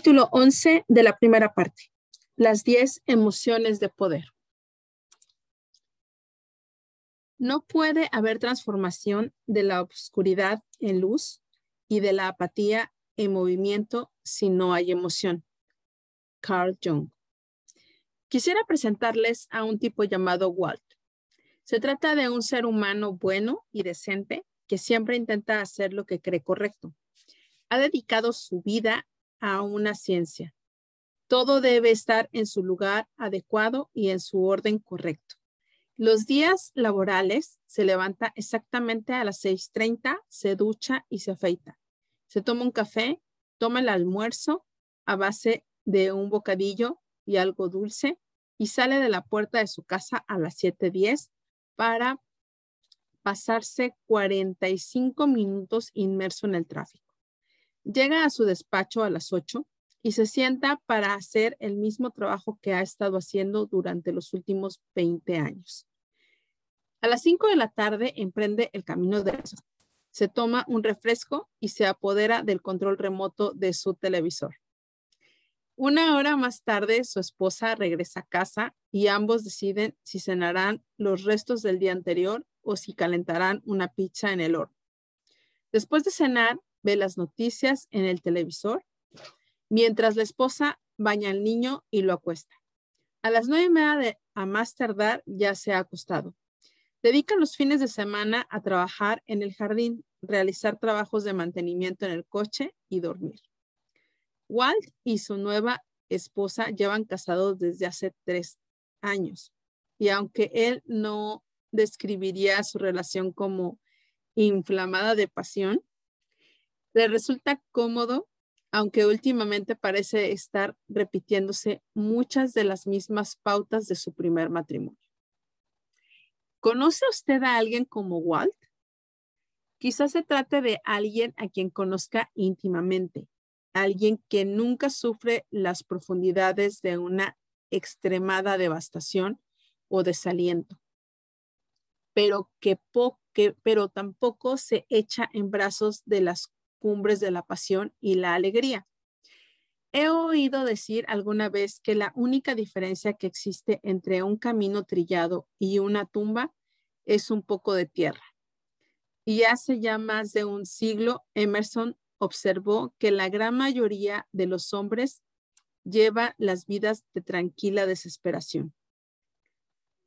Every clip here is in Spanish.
Capítulo 11 de la primera parte. Las 10 emociones de poder. No puede haber transformación de la oscuridad en luz y de la apatía en movimiento si no hay emoción. Carl Jung. Quisiera presentarles a un tipo llamado Walt. Se trata de un ser humano bueno y decente que siempre intenta hacer lo que cree correcto. Ha dedicado su vida a una ciencia. Todo debe estar en su lugar adecuado y en su orden correcto. Los días laborales se levanta exactamente a las 6.30, se ducha y se afeita. Se toma un café, toma el almuerzo a base de un bocadillo y algo dulce y sale de la puerta de su casa a las 7.10 para pasarse 45 minutos inmerso en el tráfico. Llega a su despacho a las 8 y se sienta para hacer el mismo trabajo que ha estado haciendo durante los últimos 20 años. A las 5 de la tarde emprende el camino de eso. Se toma un refresco y se apodera del control remoto de su televisor. Una hora más tarde, su esposa regresa a casa y ambos deciden si cenarán los restos del día anterior o si calentarán una pizza en el horno. Después de cenar, ve las noticias en el televisor, mientras la esposa baña al niño y lo acuesta. A las nueve y media de, a más tardar ya se ha acostado. Dedica los fines de semana a trabajar en el jardín, realizar trabajos de mantenimiento en el coche y dormir. Walt y su nueva esposa llevan casados desde hace tres años y aunque él no describiría su relación como inflamada de pasión, le resulta cómodo, aunque últimamente parece estar repitiéndose muchas de las mismas pautas de su primer matrimonio. ¿Conoce usted a alguien como Walt? Quizás se trate de alguien a quien conozca íntimamente, alguien que nunca sufre las profundidades de una extremada devastación o desaliento, pero que, pero tampoco se echa en brazos de las cumbres de la pasión y la alegría. He oído decir alguna vez que la única diferencia que existe entre un camino trillado y una tumba es un poco de tierra. Y hace ya más de un siglo, Emerson observó que la gran mayoría de los hombres lleva las vidas de tranquila desesperación.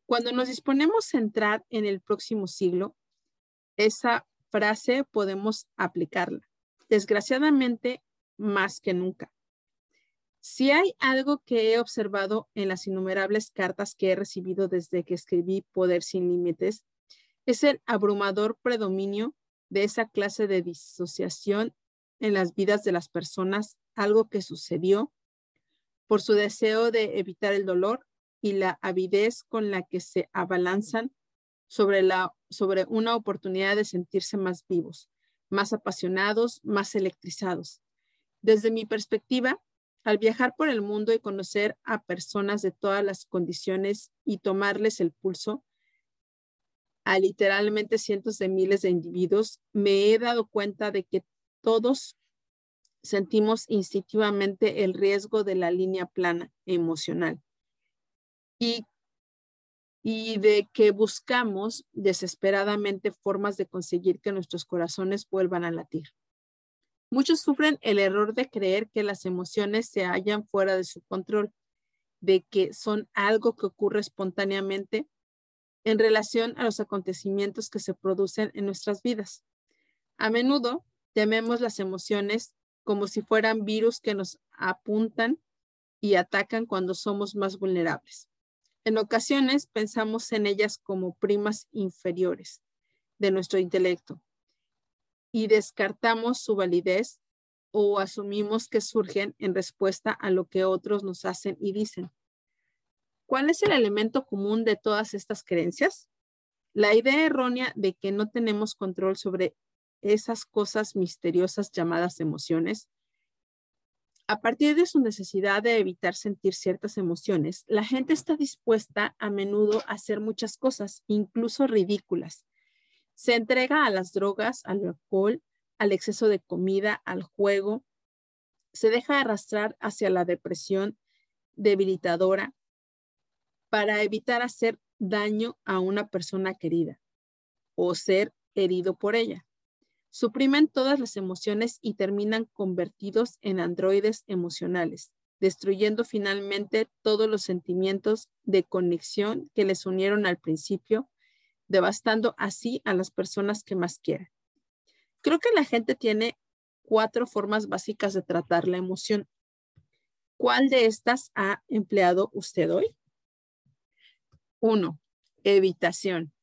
Cuando nos disponemos a entrar en el próximo siglo, esa frase podemos aplicarla desgraciadamente más que nunca. Si hay algo que he observado en las innumerables cartas que he recibido desde que escribí Poder sin Límites, es el abrumador predominio de esa clase de disociación en las vidas de las personas, algo que sucedió por su deseo de evitar el dolor y la avidez con la que se abalanzan sobre, la, sobre una oportunidad de sentirse más vivos más apasionados, más electrizados. Desde mi perspectiva, al viajar por el mundo y conocer a personas de todas las condiciones y tomarles el pulso a literalmente cientos de miles de individuos, me he dado cuenta de que todos sentimos instintivamente el riesgo de la línea plana emocional y y de que buscamos desesperadamente formas de conseguir que nuestros corazones vuelvan a latir. Muchos sufren el error de creer que las emociones se hallan fuera de su control, de que son algo que ocurre espontáneamente en relación a los acontecimientos que se producen en nuestras vidas. A menudo tememos las emociones como si fueran virus que nos apuntan y atacan cuando somos más vulnerables. En ocasiones pensamos en ellas como primas inferiores de nuestro intelecto y descartamos su validez o asumimos que surgen en respuesta a lo que otros nos hacen y dicen. ¿Cuál es el elemento común de todas estas creencias? La idea errónea de que no tenemos control sobre esas cosas misteriosas llamadas emociones a partir de su necesidad de evitar sentir ciertas emociones, la gente está dispuesta a menudo a hacer muchas cosas, incluso ridículas. Se entrega a las drogas, al alcohol, al exceso de comida, al juego, Se deja arrastrar hacia la depresión debilitadora para evitar hacer daño a una persona querida o ser herido por ella. Suprimen todas las emociones y terminan convertidos en androides emocionales, destruyendo finalmente todos los sentimientos de conexión que les unieron al principio, devastando así a las personas que más quieren. Creo que la gente tiene cuatro formas básicas de tratar la emoción. ¿Cuál de estas ha empleado usted hoy? Uno, evitación.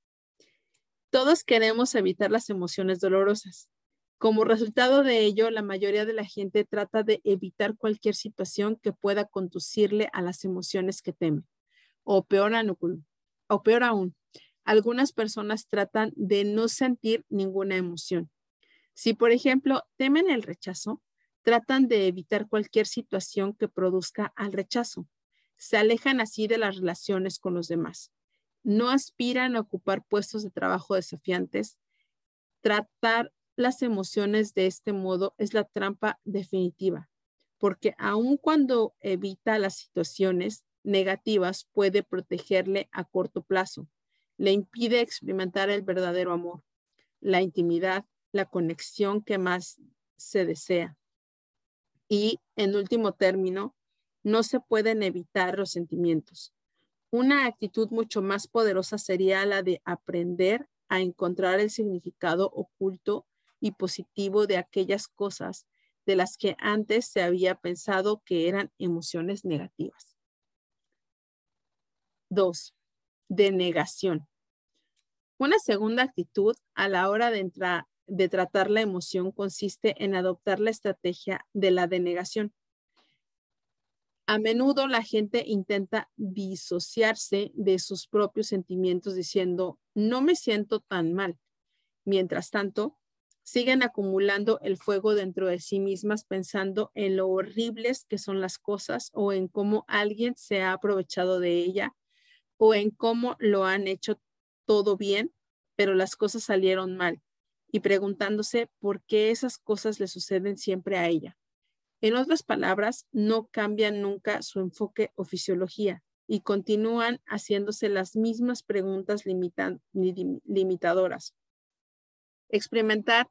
Todos queremos evitar las emociones dolorosas. Como resultado de ello, la mayoría de la gente trata de evitar cualquier situación que pueda conducirle a las emociones que teme. O peor, o peor aún, algunas personas tratan de no sentir ninguna emoción. Si, por ejemplo, temen el rechazo, tratan de evitar cualquier situación que produzca al rechazo. Se alejan así de las relaciones con los demás no aspiran a ocupar puestos de trabajo desafiantes. Tratar las emociones de este modo es la trampa definitiva, porque aun cuando evita las situaciones negativas, puede protegerle a corto plazo. Le impide experimentar el verdadero amor, la intimidad, la conexión que más se desea. Y, en último término, no se pueden evitar los sentimientos. Una actitud mucho más poderosa sería la de aprender a encontrar el significado oculto y positivo de aquellas cosas de las que antes se había pensado que eran emociones negativas. Dos, denegación. Una segunda actitud a la hora de, de tratar la emoción consiste en adoptar la estrategia de la denegación. A menudo la gente intenta disociarse de sus propios sentimientos diciendo, no me siento tan mal. Mientras tanto, siguen acumulando el fuego dentro de sí mismas pensando en lo horribles que son las cosas o en cómo alguien se ha aprovechado de ella o en cómo lo han hecho todo bien, pero las cosas salieron mal y preguntándose por qué esas cosas le suceden siempre a ella. En otras palabras, no cambian nunca su enfoque o fisiología y continúan haciéndose las mismas preguntas limitadoras. Experimentar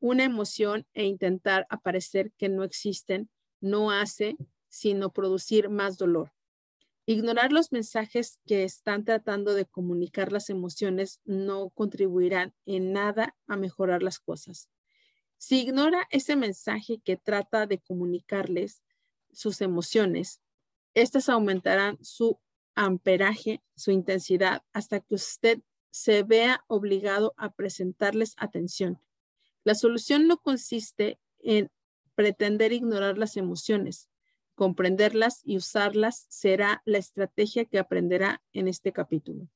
una emoción e intentar aparecer que no existen no hace sino producir más dolor. Ignorar los mensajes que están tratando de comunicar las emociones no contribuirán en nada a mejorar las cosas. Si ignora ese mensaje que trata de comunicarles sus emociones, estas aumentarán su amperaje, su intensidad, hasta que usted se vea obligado a presentarles atención. La solución no consiste en pretender ignorar las emociones. Comprenderlas y usarlas será la estrategia que aprenderá en este capítulo.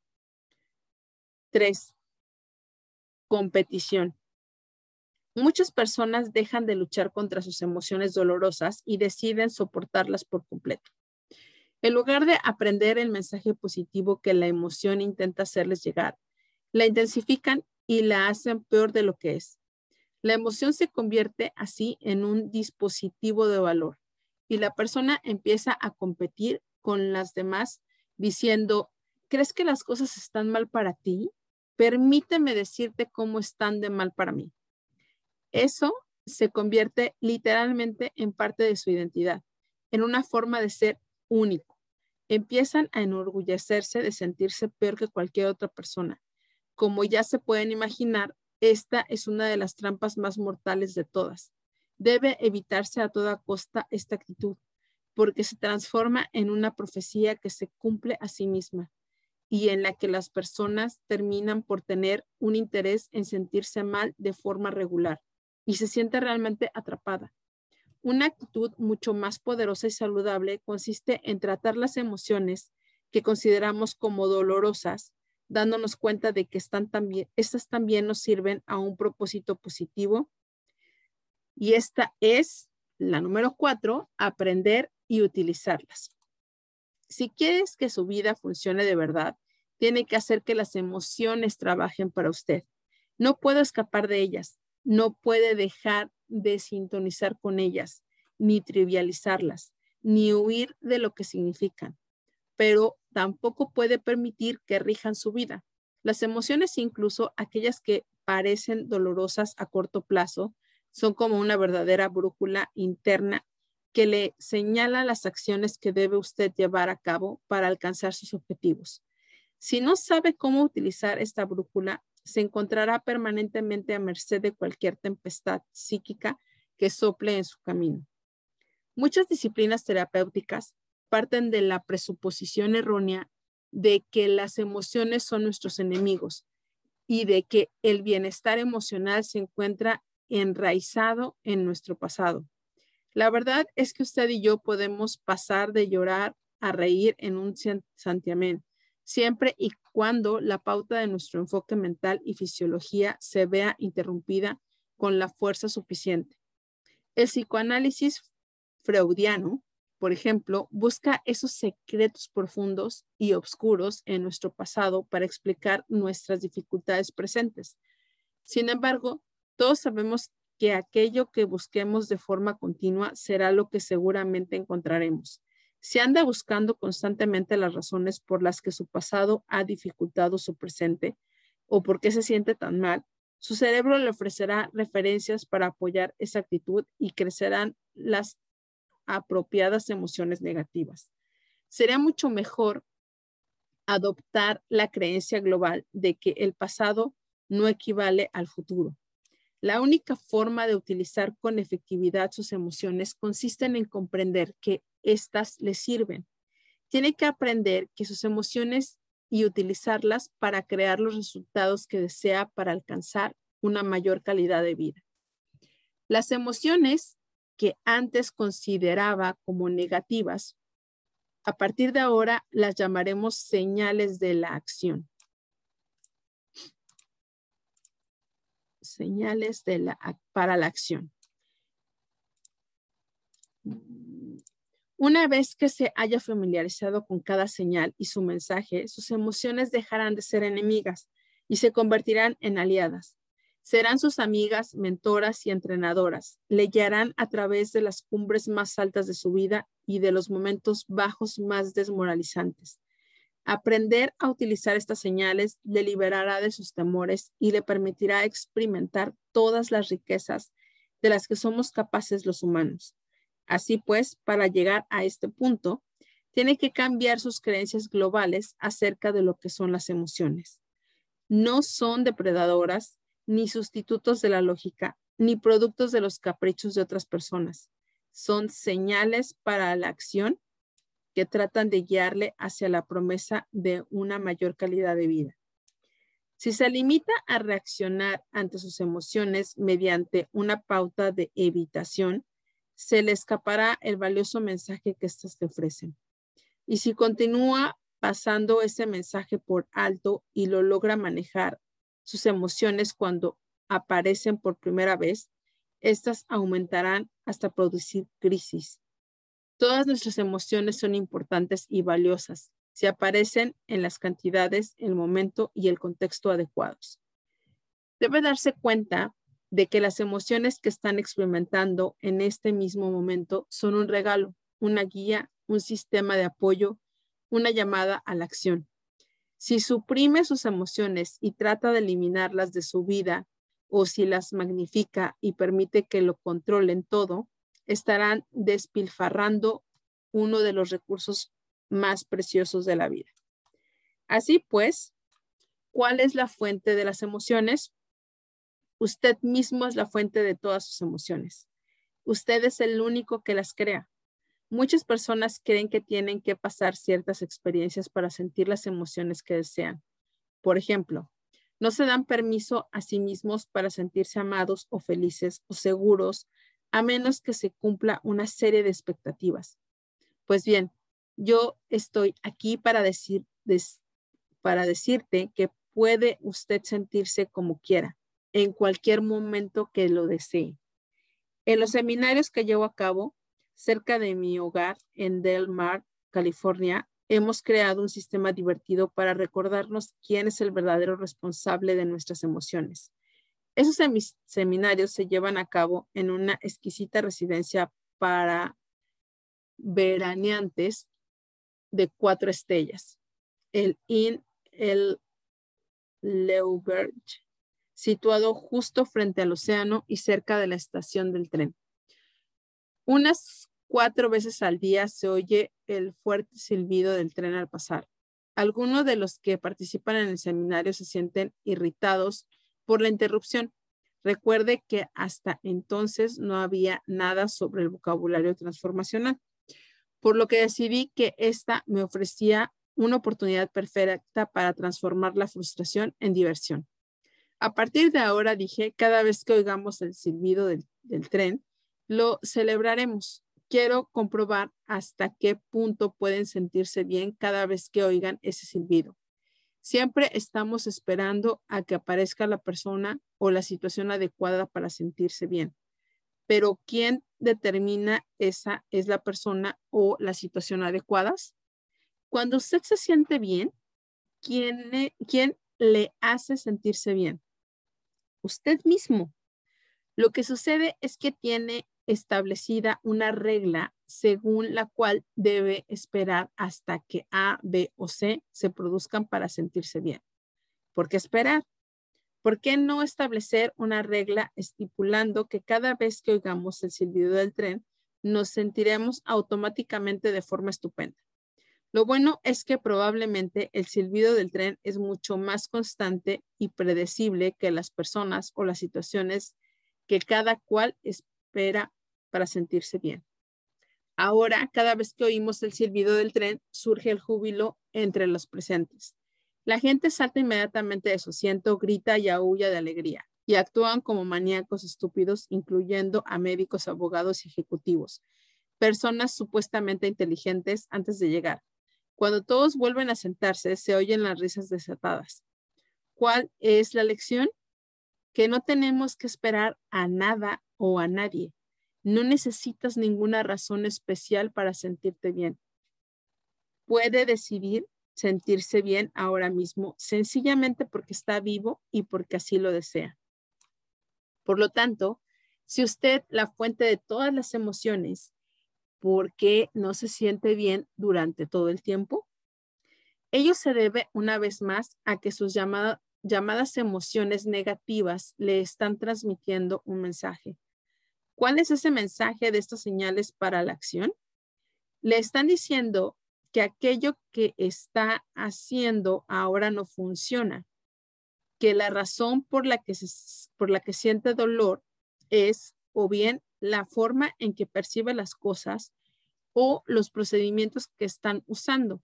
Tres, competición. Muchas personas dejan de luchar contra sus emociones dolorosas y deciden soportarlas por completo. En lugar de aprender el mensaje positivo que la emoción intenta hacerles llegar, la intensifican y la hacen peor de lo que es. La emoción se convierte así en un dispositivo de valor y la persona empieza a competir con las demás diciendo, ¿crees que las cosas están mal para ti? Permíteme decirte cómo están de mal para mí. Eso se convierte literalmente en parte de su identidad, en una forma de ser único. Empiezan a enorgullecerse de sentirse peor que cualquier otra persona. Como ya se pueden imaginar, esta es una de las trampas más mortales de todas. Debe evitarse a toda costa esta actitud, porque se transforma en una profecía que se cumple a sí misma y en la que las personas terminan por tener un interés en sentirse mal de forma regular y se siente realmente atrapada. Una actitud mucho más poderosa y saludable consiste en tratar las emociones que consideramos como dolorosas, dándonos cuenta de que están también, estas también nos sirven a un propósito positivo. Y esta es la número cuatro, aprender y utilizarlas. Si quieres que su vida funcione de verdad, tiene que hacer que las emociones trabajen para usted. No puedo escapar de ellas no puede dejar de sintonizar con ellas. ni trivializarlas, ni huir de lo que significan, pero tampoco puede permitir que rijan su vida. Las emociones, incluso aquellas que parecen dolorosas a corto plazo, son como una verdadera brújula interna que le señala las acciones que debe usted llevar a cabo para alcanzar sus objetivos. Si no sabe cómo utilizar esta brújula, se encontrará permanentemente a merced de cualquier tempestad psíquica que sople en su camino. Muchas disciplinas terapéuticas parten de la presuposición errónea de que las emociones son nuestros enemigos y de que el bienestar emocional se encuentra enraizado en nuestro pasado. La verdad es que usted y yo podemos pasar de llorar a reír en un santiamén, siempre y cuando la pauta de nuestro enfoque mental y fisiología se vea interrumpida con la fuerza suficiente. El psicoanálisis freudiano, por ejemplo, busca esos secretos profundos y oscuros en nuestro pasado para explicar nuestras dificultades presentes. Sin embargo, todos sabemos que aquello que busquemos de forma continua será lo que seguramente encontraremos. Si anda buscando constantemente las razones por las que su pasado ha dificultado su presente o por qué se siente tan mal, su cerebro le ofrecerá referencias para apoyar esa actitud y crecerán las apropiadas emociones negativas. Sería mucho mejor adoptar la creencia global de que el pasado no equivale al futuro la única forma de utilizar con efectividad sus emociones consiste en comprender que éstas le sirven. Tiene que aprender que sus emociones y utilizarlas para crear los resultados que desea para alcanzar una mayor calidad de vida. Las emociones que antes consideraba como negativas, a partir de ahora las llamaremos señales de la acción. señales de la, para la acción. Una vez que se haya familiarizado con cada señal y su mensaje, sus emociones dejarán de ser enemigas y se convertirán en aliadas. Serán sus amigas, mentoras y entrenadoras. Le guiarán a través de las cumbres más altas de su vida y de los momentos bajos más desmoralizantes. Aprender a utilizar estas señales le liberará de sus temores y le permitirá experimentar todas las riquezas de las que somos capaces los humanos. Así pues, para llegar a este punto, tiene que cambiar sus creencias globales acerca de lo que son las emociones. No son depredadoras, ni sustitutos de la lógica, ni productos de los caprichos de otras personas. Son señales para la acción que tratan de guiarle hacia la promesa de una mayor calidad de vida. Si se limita a reaccionar ante sus emociones mediante una pauta de evitación, se le escapará el valioso mensaje que éstas le ofrecen. Y si continúa pasando ese mensaje por alto y lo logra manejar sus emociones cuando aparecen por primera vez, estas aumentarán hasta producir crisis Todas nuestras emociones son importantes y valiosas si aparecen en las cantidades, el momento y el contexto adecuados. Debe darse cuenta de que las emociones que están experimentando en este mismo momento son un regalo, una guía, un sistema de apoyo, una llamada a la acción. Si suprime sus emociones y trata de eliminarlas de su vida o si las magnifica y permite que lo controlen todo, estarán despilfarrando uno de los recursos más preciosos de la vida. Así pues, ¿cuál es la fuente de las emociones? Usted mismo es la fuente de todas sus emociones. Usted es el único que las crea. Muchas personas creen que tienen que pasar ciertas experiencias para sentir las emociones que desean. Por ejemplo, no se dan permiso a sí mismos para sentirse amados o felices o seguros a menos que se cumpla una serie de expectativas. Pues bien, yo estoy aquí para, decir, para decirte que puede usted sentirse como quiera, en cualquier momento que lo desee. En los seminarios que llevo a cabo cerca de mi hogar en Del Mar, California, hemos creado un sistema divertido para recordarnos quién es el verdadero responsable de nuestras emociones. Esos seminarios se llevan a cabo en una exquisita residencia para veraneantes de cuatro estrellas. El Inn El Leuberge, situado justo frente al océano y cerca de la estación del tren. Unas cuatro veces al día se oye el fuerte silbido del tren al pasar. Algunos de los que participan en el seminario se sienten irritados por la interrupción. Recuerde que hasta entonces no había nada sobre el vocabulario transformacional, por lo que decidí que esta me ofrecía una oportunidad perfecta para transformar la frustración en diversión. A partir de ahora dije, cada vez que oigamos el silbido del, tren, lo celebraremos quiero comprobar hasta qué punto pueden sentirse bien cada vez que oigan ese silbido. Siempre estamos esperando a que aparezca la persona o la situación adecuada para sentirse bien. Pero ¿quién determina esa es la persona o la situación adecuadas? Cuando usted se siente bien, ¿quién quién le hace sentirse bien? Usted mismo. Lo que sucede es que tiene establecida una regla según la cual debe esperar hasta que A, B o C se produzcan para sentirse bien. ¿Por qué esperar? ¿Por qué no establecer una regla estipulando que cada vez que oigamos el silbido del tren, nos sentiremos automáticamente de forma estupenda? Lo bueno es que probablemente el silbido del tren es mucho más constante y predecible que las personas o las situaciones que cada cual espera para sentirse bien. Ahora, cada vez que oímos el silbido del tren, surge el júbilo entre los presentes. La gente salta inmediatamente de su asiento, grita y aúlla de alegría, y actúan como maníacos estúpidos, incluyendo a médicos, abogados y ejecutivos, personas supuestamente inteligentes antes de llegar. Cuando todos vuelven a sentarse, se oyen las risas desatadas. ¿Cuál es la lección? Que no tenemos que esperar a nada o a nadie. No necesitas ninguna razón especial para sentirte bien. Puede decidir sentirse bien ahora mismo sencillamente porque está vivo y porque así lo desea. Por lo tanto, si usted, la fuente de todas las emociones, ¿por qué no se siente bien durante todo el tiempo? Ello se debe una vez más a que sus llamadas emociones negativas le están transmitiendo un mensaje. ¿Cuál es ese mensaje de estas señales para la acción? Le están diciendo que aquello que está haciendo ahora no funciona, que la razón por la que, por la que siente dolor es o bien la forma en que percibe las cosas o los procedimientos que están usando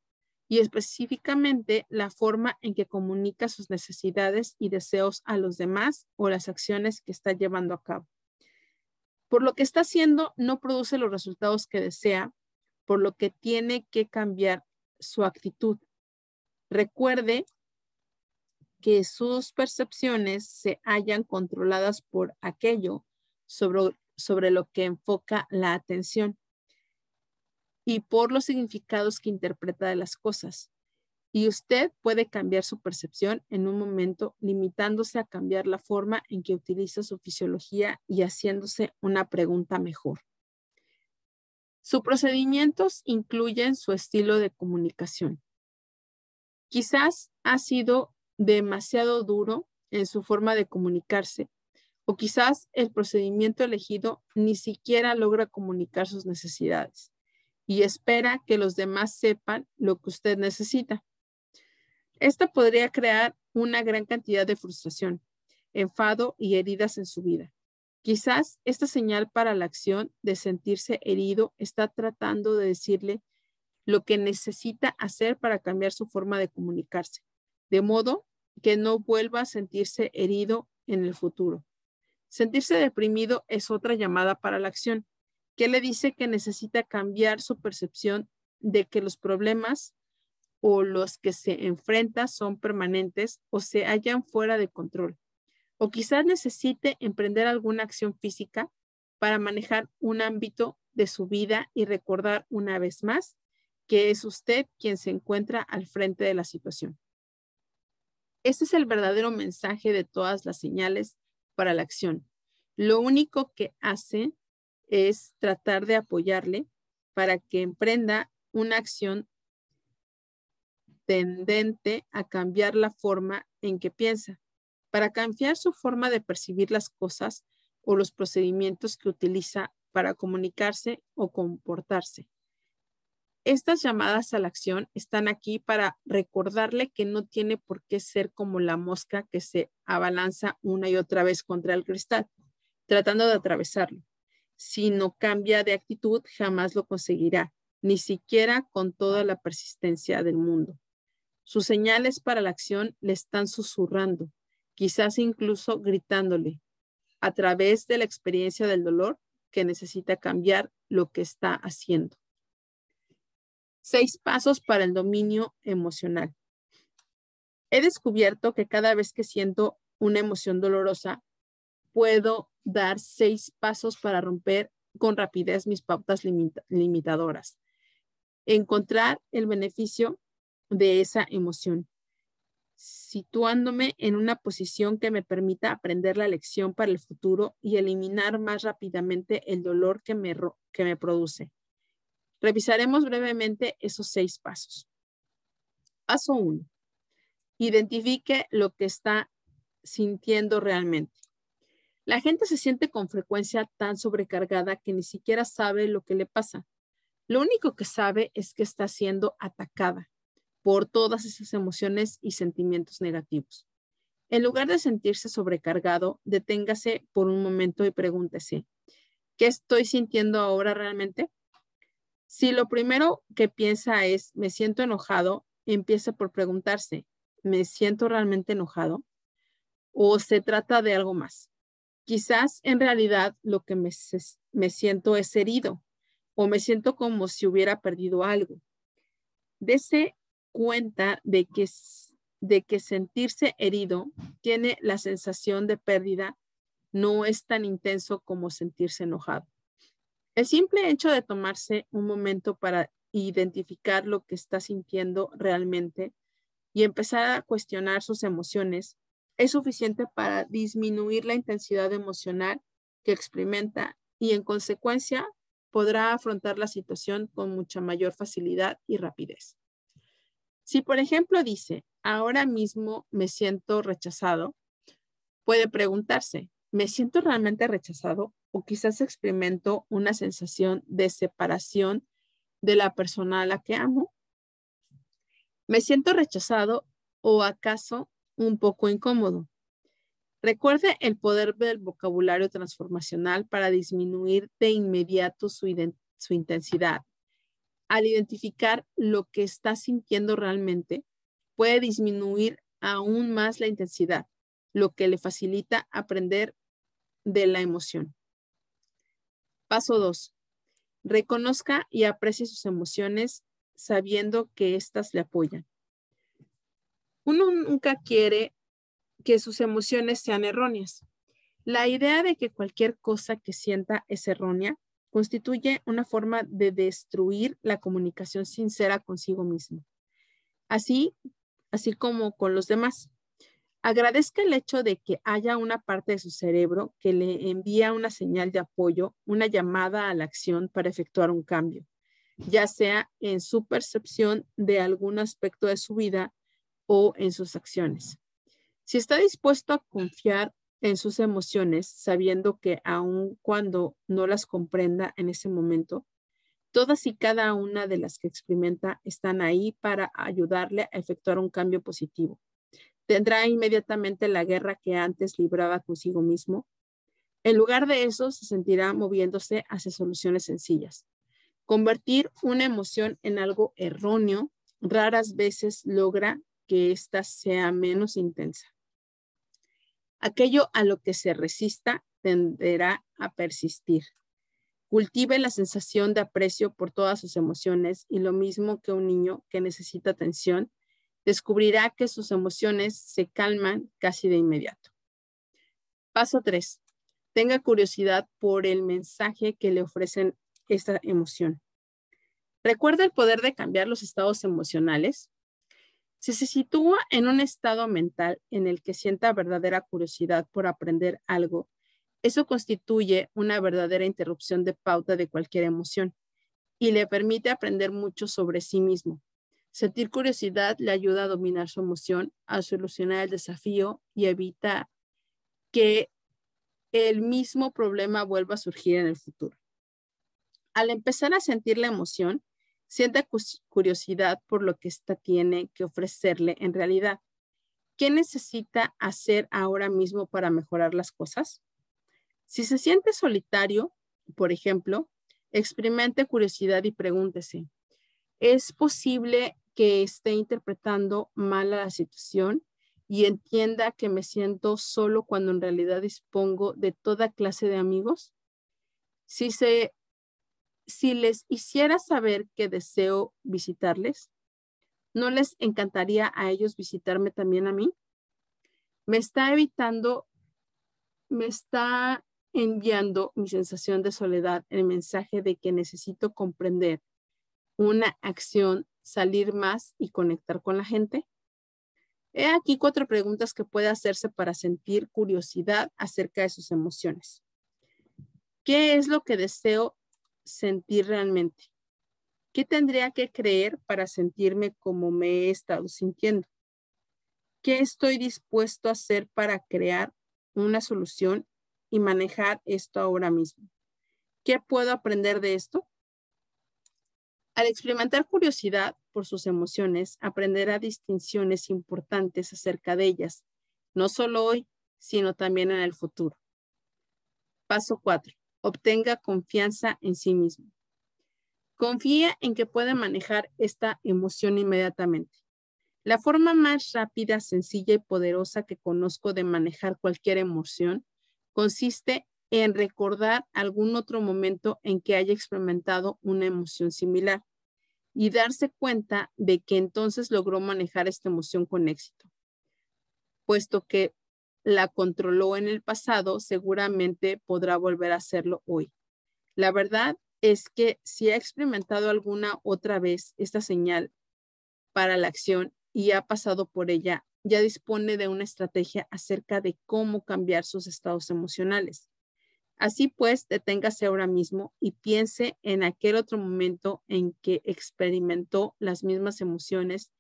y específicamente la forma en que comunica sus necesidades y deseos a los demás o las acciones que está llevando a cabo. Por lo que está haciendo, no produce los resultados que desea, por lo que tiene que cambiar su actitud. Recuerde que sus percepciones se hayan controladas por aquello sobre, sobre lo que enfoca la atención y por los significados que interpreta de las cosas. Y usted puede cambiar su percepción en un momento limitándose a cambiar la forma en que utiliza su fisiología y haciéndose una pregunta mejor. Sus procedimientos incluyen su estilo de comunicación. Quizás ha sido demasiado duro en su forma de comunicarse o quizás el procedimiento elegido ni siquiera logra comunicar sus necesidades y espera que los demás sepan lo que usted necesita. Esta podría crear una gran cantidad de frustración, enfado y heridas en su vida. Quizás esta señal para la acción de sentirse herido está tratando de decirle lo que necesita hacer para cambiar su forma de comunicarse, de modo que no vuelva a sentirse herido en el futuro. Sentirse deprimido es otra llamada para la acción, que le dice que necesita cambiar su percepción de que los problemas o los que se enfrenta son permanentes o se hallan fuera de control. O quizás necesite emprender alguna acción física para manejar un ámbito de su vida y recordar una vez más que es usted quien se encuentra al frente de la situación. Este es el verdadero mensaje de todas las señales para la acción. Lo único que hace es tratar de apoyarle para que emprenda una acción tendente a cambiar la forma en que piensa, para cambiar su forma de percibir las cosas o los procedimientos que utiliza para comunicarse o comportarse. Estas llamadas a la acción están aquí para recordarle que no tiene por qué ser como la mosca que se abalanza una y otra vez contra el cristal, tratando de atravesarlo. Si no cambia de actitud, jamás lo conseguirá, ni siquiera con toda la persistencia del mundo. Sus señales para la acción le están susurrando, quizás incluso gritándole, a través de la experiencia del dolor, que necesita cambiar lo que está haciendo. Seis pasos para el dominio emocional. He descubierto que cada vez que siento una emoción dolorosa, puedo dar seis pasos para romper con rapidez mis pautas limitadoras. Encontrar el beneficio de esa emoción, situándome en una posición que me permita aprender la lección para el futuro y eliminar más rápidamente el dolor que me, que me produce. Revisaremos brevemente esos seis pasos. Paso uno. Identifique lo que está sintiendo realmente. La gente se siente con frecuencia tan sobrecargada que ni siquiera sabe lo que le pasa. Lo único que sabe es que está siendo atacada por todas esas emociones y sentimientos negativos. En lugar de sentirse sobrecargado, deténgase por un momento y pregúntese, ¿qué estoy sintiendo ahora realmente? Si lo primero que piensa es, me siento enojado, empieza por preguntarse, ¿me siento realmente enojado? ¿O se trata de algo más? Quizás en realidad lo que me, siento es herido o me siento como si hubiera perdido algo. Dese cuenta de que, de que sentirse herido tiene la sensación de pérdida no es tan intenso como sentirse enojado. El simple hecho de tomarse un momento para identificar lo que está sintiendo realmente y empezar a cuestionar sus emociones es suficiente para disminuir la intensidad emocional que experimenta y en consecuencia podrá afrontar la situación con mucha mayor facilidad y rapidez. Si, por ejemplo, dice, ahora mismo me siento rechazado, puede preguntarse, ¿me siento realmente rechazado o quizás experimento una sensación de separación de la persona a la que amo? ¿Me siento rechazado o acaso un poco incómodo? Recuerde el poder del vocabulario transformacional para disminuir de inmediato su, su intensidad al identificar lo que está sintiendo realmente, puede disminuir aún más la intensidad, lo que le facilita aprender de la emoción. Paso 2. Reconozca y aprecie sus emociones sabiendo que éstas le apoyan. Uno nunca quiere que sus emociones sean erróneas. La idea de que cualquier cosa que sienta es errónea constituye una forma de destruir la comunicación sincera consigo mismo, así, así como con los demás. Agradezca el hecho de que haya una parte de su cerebro que le envía una señal de apoyo, una llamada a la acción para efectuar un cambio, ya sea en su percepción de algún aspecto de su vida o en sus acciones. Si está dispuesto a confiar en sus emociones, sabiendo que aun cuando no las comprenda en ese momento, todas y cada una de las que experimenta están ahí para ayudarle a efectuar un cambio positivo. Tendrá inmediatamente la guerra que antes libraba consigo mismo. En lugar de eso, se sentirá moviéndose hacia soluciones sencillas. Convertir una emoción en algo erróneo raras veces logra que ésta sea menos intensa. Aquello a lo que se resista tenderá a persistir. Cultive la sensación de aprecio por todas sus emociones y lo mismo que un niño que necesita atención, descubrirá que sus emociones se calman casi de inmediato. Paso 3. Tenga curiosidad por el mensaje que le ofrecen esta emoción. ¿Recuerda el poder de cambiar los estados emocionales? Si se sitúa en un estado mental en el que sienta verdadera curiosidad por aprender algo Eso constituye una verdadera interrupción de pauta de cualquier emoción y le permite aprender mucho sobre sí mismo. Sentir curiosidad le ayuda a dominar su emoción, a solucionar el desafío y evita que el mismo problema vuelva a surgir en el futuro. Al empezar a sentir la emoción, siente curiosidad por lo que ésta tiene que ofrecerle en realidad. ¿Qué necesita hacer ahora mismo para mejorar las cosas? Si se siente solitario, por ejemplo, experimente curiosidad y pregúntese, ¿es posible que esté interpretando mal la situación y entienda que me siento solo cuando en realidad dispongo de toda clase de amigos? Si, se, si les hiciera saber que deseo visitarles, ¿no les encantaría a ellos visitarme también a mí? Me está evitando, me está enviando mi sensación de soledad el mensaje de que necesito comprender una acción, salir más y conectar con la gente. He aquí cuatro preguntas que puede hacerse para sentir curiosidad acerca de sus emociones. ¿Qué es lo que deseo sentir realmente? ¿Qué tendría que creer para sentirme como me he estado sintiendo? ¿Qué estoy dispuesto a hacer para crear una solución y manejar esto ahora mismo? ¿Qué puedo aprender de esto? Al experimentar curiosidad por sus emociones, aprenderá distinciones importantes acerca de ellas, no solo hoy, sino también en el futuro. Paso 4. Obtenga confianza en sí mismo. Confía en que puede manejar esta emoción inmediatamente. La forma más rápida, sencilla y poderosa que conozco de manejar cualquier emoción consiste en recordar algún otro momento en que haya experimentado una emoción similar y darse cuenta de que entonces logró manejar esta emoción con éxito. Puesto que la controló en el pasado, seguramente podrá volver a hacerlo hoy. La verdad es que si ha experimentado alguna otra vez esta señal para la acción y ha pasado por ella, ya dispone de una estrategia acerca de cómo cambiar sus estados emocionales. Así pues, deténgase ahora mismo y piense en aquel otro momento en que experimentó las mismas emociones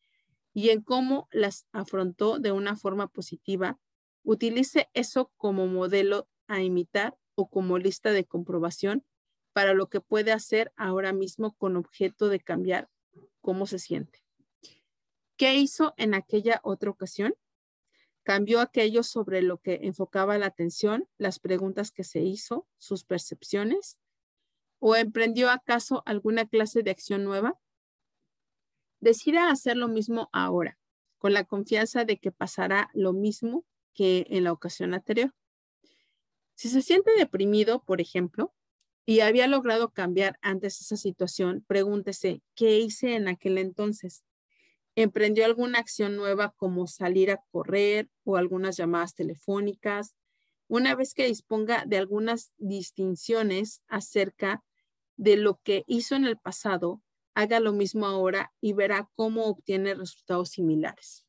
y en cómo las afrontó de una forma positiva. Utilice eso como modelo a imitar o como lista de comprobación para lo que puede hacer ahora mismo con objeto de cambiar cómo se siente. ¿Qué hizo en aquella otra ocasión? Cambió aquello sobre lo que enfocaba la atención, las preguntas que se hizo, sus percepciones, o emprendió acaso alguna clase de acción nueva? Decida hacer lo mismo ahora, con la confianza de que pasará lo mismo que en la ocasión anterior. Si se siente deprimido, por ejemplo, y había logrado cambiar antes esa situación, pregúntese, ¿qué hice en aquel entonces? Emprendió alguna acción nueva como salir a correr o algunas llamadas telefónicas, una vez que disponga de algunas distinciones acerca de lo que hizo en el pasado, haga lo mismo ahora y verá cómo obtiene resultados similares.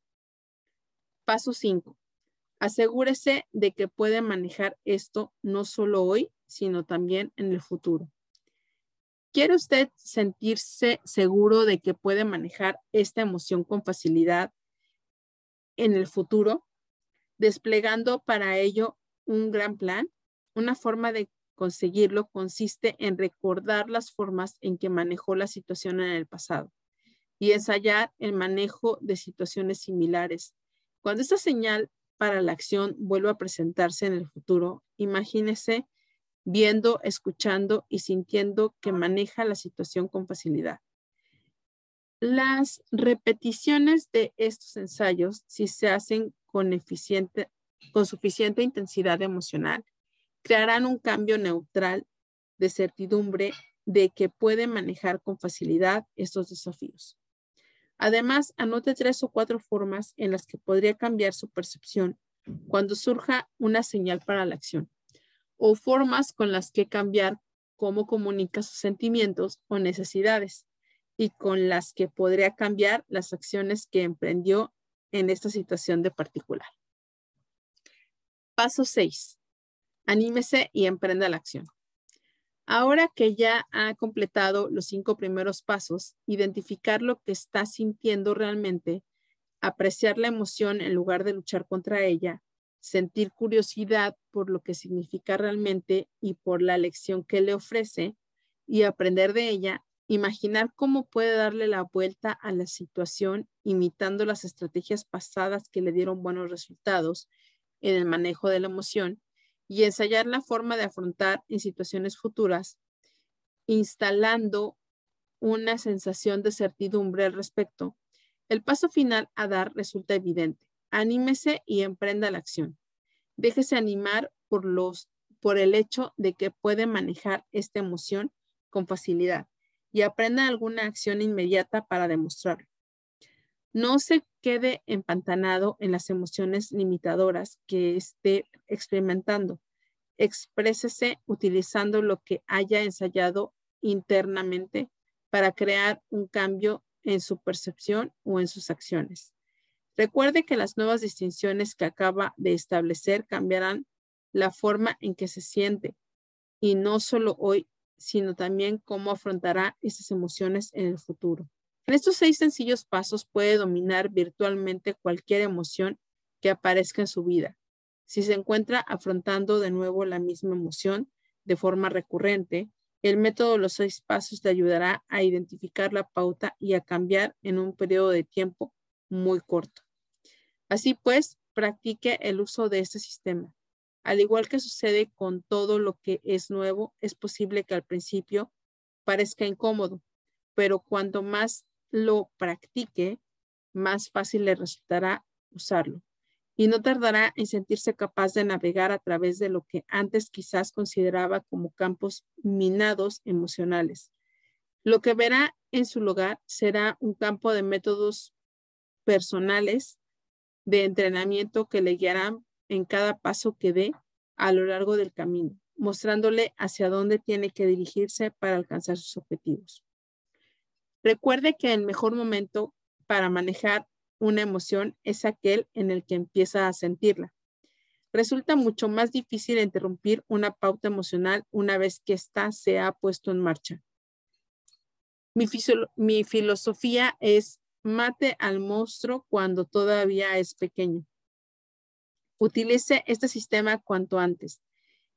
Paso 5. Asegúrese de que puede manejar esto no solo hoy, sino también en el futuro. ¿Quiere usted sentirse seguro de que puede manejar esta emoción con facilidad en el futuro, desplegando para ello un gran plan? Una forma de conseguirlo consiste en recordar las formas en que manejó la situación en el pasado y ensayar el manejo de situaciones similares. Cuando esta señal para la acción vuelva a presentarse en el futuro, imagínese viendo, escuchando y sintiendo que maneja la situación con facilidad. Las repeticiones de estos ensayos, si se hacen con, suficiente intensidad emocional, crearán un cambio neutral de certidumbre de que puede manejar con facilidad estos desafíos. Además, anote tres o cuatro formas en las que podría cambiar su percepción cuando surja una señal para la acción o formas con las que cambiar cómo comunica sus sentimientos o necesidades y con las que podría cambiar las acciones que emprendió en esta situación de particular. Paso 6. Anímese y emprenda la acción. Ahora que ya ha completado los cinco primeros pasos, identificar lo que está sintiendo realmente, apreciar la emoción en lugar de luchar contra ella, sentir curiosidad por lo que significa realmente y por la lección que le ofrece y aprender de ella, imaginar cómo puede darle la vuelta a la situación imitando las estrategias pasadas que le dieron buenos resultados en el manejo de la emoción y ensayar la forma de afrontar en situaciones futuras, instalando una sensación de certidumbre al respecto. El paso final a dar resulta evidente. Anímese y emprenda la acción. Déjese animar por, los, por el hecho de que puede manejar esta emoción con facilidad y aprenda alguna acción inmediata para demostrarlo. No se quede empantanado en las emociones limitadoras que esté experimentando. Exprésese utilizando lo que haya ensayado internamente para crear un cambio en su percepción o en sus acciones. Recuerde que las nuevas distinciones que acaba de establecer cambiarán la forma en que se siente y no solo hoy, sino también cómo afrontará esas emociones en el futuro. En estos seis sencillos pasos puede dominar virtualmente cualquier emoción que aparezca en su vida. Si se encuentra afrontando de nuevo la misma emoción de forma recurrente, el método de los seis pasos le ayudará a identificar la pauta y a cambiar en un periodo de tiempo muy corto. Así pues, practique el uso de este sistema. Al igual que sucede con todo lo que es nuevo, es posible que al principio parezca incómodo, pero cuanto más lo practique, más fácil le resultará usarlo. Y no tardará en sentirse capaz de navegar a través de lo que antes quizás consideraba como campos minados emocionales. Lo que verá en su lugar será un campo de métodos personales de entrenamiento que le guiarán en cada paso que dé a lo largo del camino, mostrándole hacia dónde tiene que dirigirse para alcanzar sus objetivos. Recuerde que el mejor momento para manejar una emoción es aquel en el que empieza a sentirla. Resulta mucho más difícil interrumpir una pauta emocional una vez que ésta se ha puesto en marcha. Mi, mi filosofía es mate al monstruo cuando todavía es pequeño. Utilice este sistema cuanto antes,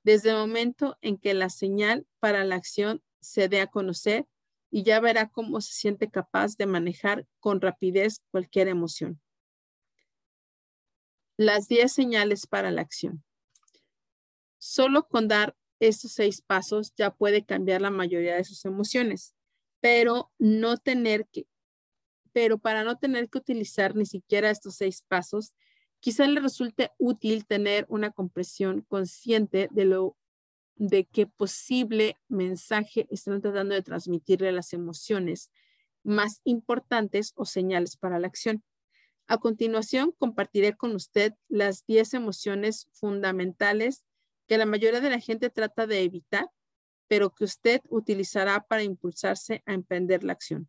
desde el momento en que la señal para la acción se dé a conocer y ya verá cómo se siente capaz de manejar con rapidez cualquier emoción. Las 10 señales para la acción. Solo con dar estos seis pasos ya puede cambiar la mayoría de sus emociones, pero no tener que, pero para no tener que utilizar ni siquiera estos seis pasos, Quizá le resulte útil tener una comprensión consciente de lo de qué posible mensaje están tratando de transmitirle las emociones más importantes o señales para la acción. A continuación, compartiré con usted las 10 emociones fundamentales que la mayoría de la gente trata de evitar, pero que usted utilizará para impulsarse a emprender la acción.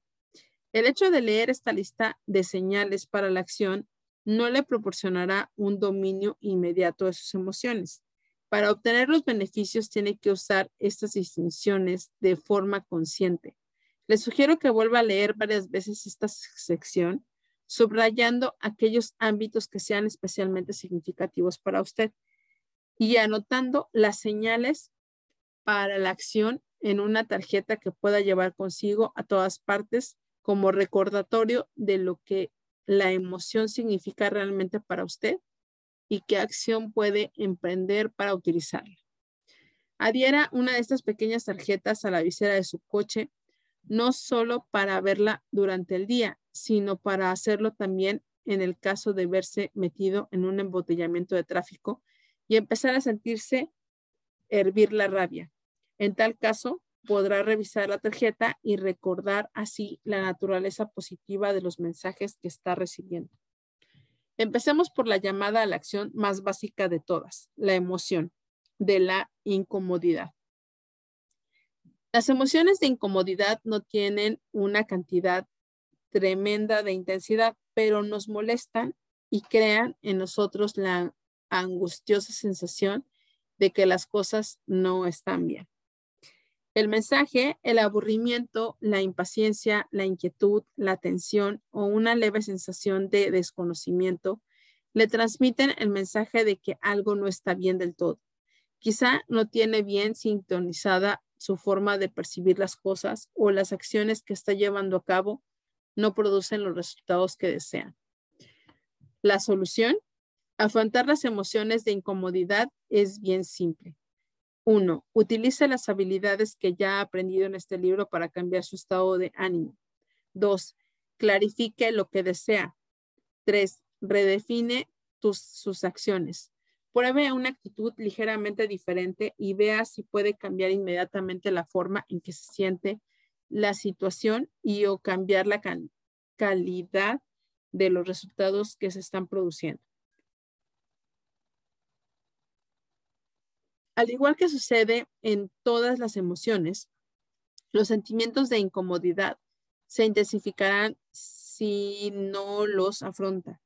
El hecho de leer esta lista de señales para la acción no le proporcionará un dominio inmediato de sus emociones. Para obtener los beneficios tiene que usar estas distinciones de forma consciente. Le sugiero que vuelva a leer varias veces esta sección, subrayando aquellos ámbitos que sean especialmente significativos para usted y anotando las señales para la acción en una tarjeta que pueda llevar consigo a todas partes como recordatorio de lo que la emoción significa realmente para usted y qué acción puede emprender para utilizarla. Adhiera una de estas pequeñas tarjetas a la visera de su coche, no solo para verla durante el día, sino para hacerlo también en el caso de verse metido en un embotellamiento de tráfico y empezar a sentirse hervir la rabia. En tal caso, podrá revisar la tarjeta y recordar así la naturaleza positiva de los mensajes que está recibiendo. Empecemos por la llamada a la acción más básica de todas, la emoción de la incomodidad. Las emociones de incomodidad no tienen una cantidad tremenda de intensidad, pero nos molestan y crean en nosotros la angustiosa sensación de que las cosas no están bien. El mensaje, el aburrimiento, la impaciencia, la inquietud, la tensión o una leve sensación de desconocimiento le transmiten el mensaje de que algo no está bien del todo. Quizá no tiene bien sintonizada su forma de percibir las cosas o las acciones que está llevando a cabo no producen los resultados que desean. La solución, afrontar las emociones de incomodidad es bien simple. Uno, utilice las habilidades que ya ha aprendido en este libro para cambiar su estado de ánimo. Dos, clarifique lo que desea. Tres, redefine sus acciones. Pruebe una actitud ligeramente diferente y vea si puede cambiar inmediatamente la forma en que se siente la situación y o cambiar la calidad de los resultados que se están produciendo. Al igual que sucede en todas las emociones, los sentimientos de incomodidad se intensificarán si no los afronta.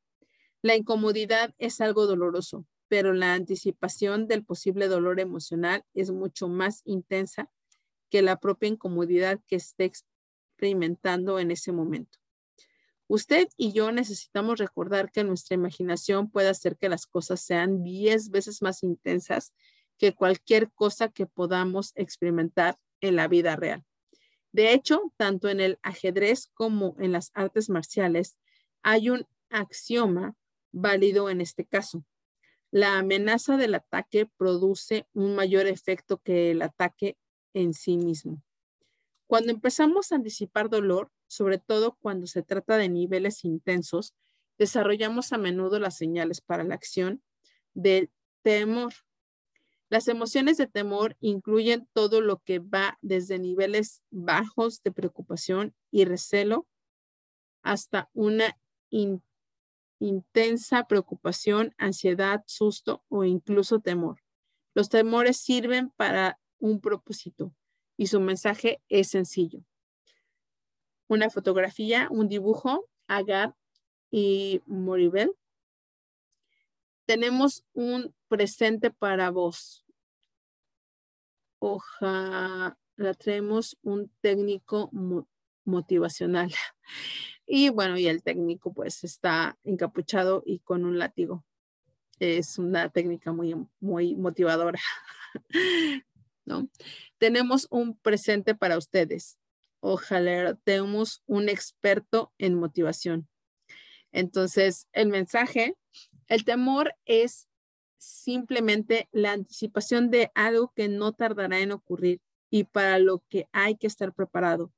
La incomodidad es algo doloroso, pero la anticipación del posible dolor emocional es mucho más intensa que la propia incomodidad que esté experimentando en ese momento. Usted y yo necesitamos recordar que nuestra imaginación puede hacer que las cosas sean 10 veces más intensas que cualquier cosa que podamos experimentar en la vida real. De hecho, tanto en el ajedrez como en las artes marciales hay un axioma válido en este caso. La amenaza del ataque produce un mayor efecto que el ataque en sí mismo. Cuando empezamos a anticipar dolor, sobre todo cuando se trata de niveles intensos, desarrollamos a menudo las señales para la acción del temor las emociones de temor incluyen todo lo que va desde niveles bajos de preocupación y recelo hasta una intensa preocupación, ansiedad, susto o incluso temor. Los temores sirven para un propósito y su mensaje es sencillo. Una fotografía, un dibujo, Agar y Moribel tenemos un presente para vos. Ojalá traemos un técnico motivacional. Y bueno, y el técnico pues está encapuchado y con un látigo. Es una técnica muy, muy motivadora. ¿No? Tenemos un presente para ustedes. Ojalá tenemos un experto en motivación. Entonces, el mensaje el temor es simplemente la anticipación de algo que no tardará en ocurrir y para lo que hay que estar preparado.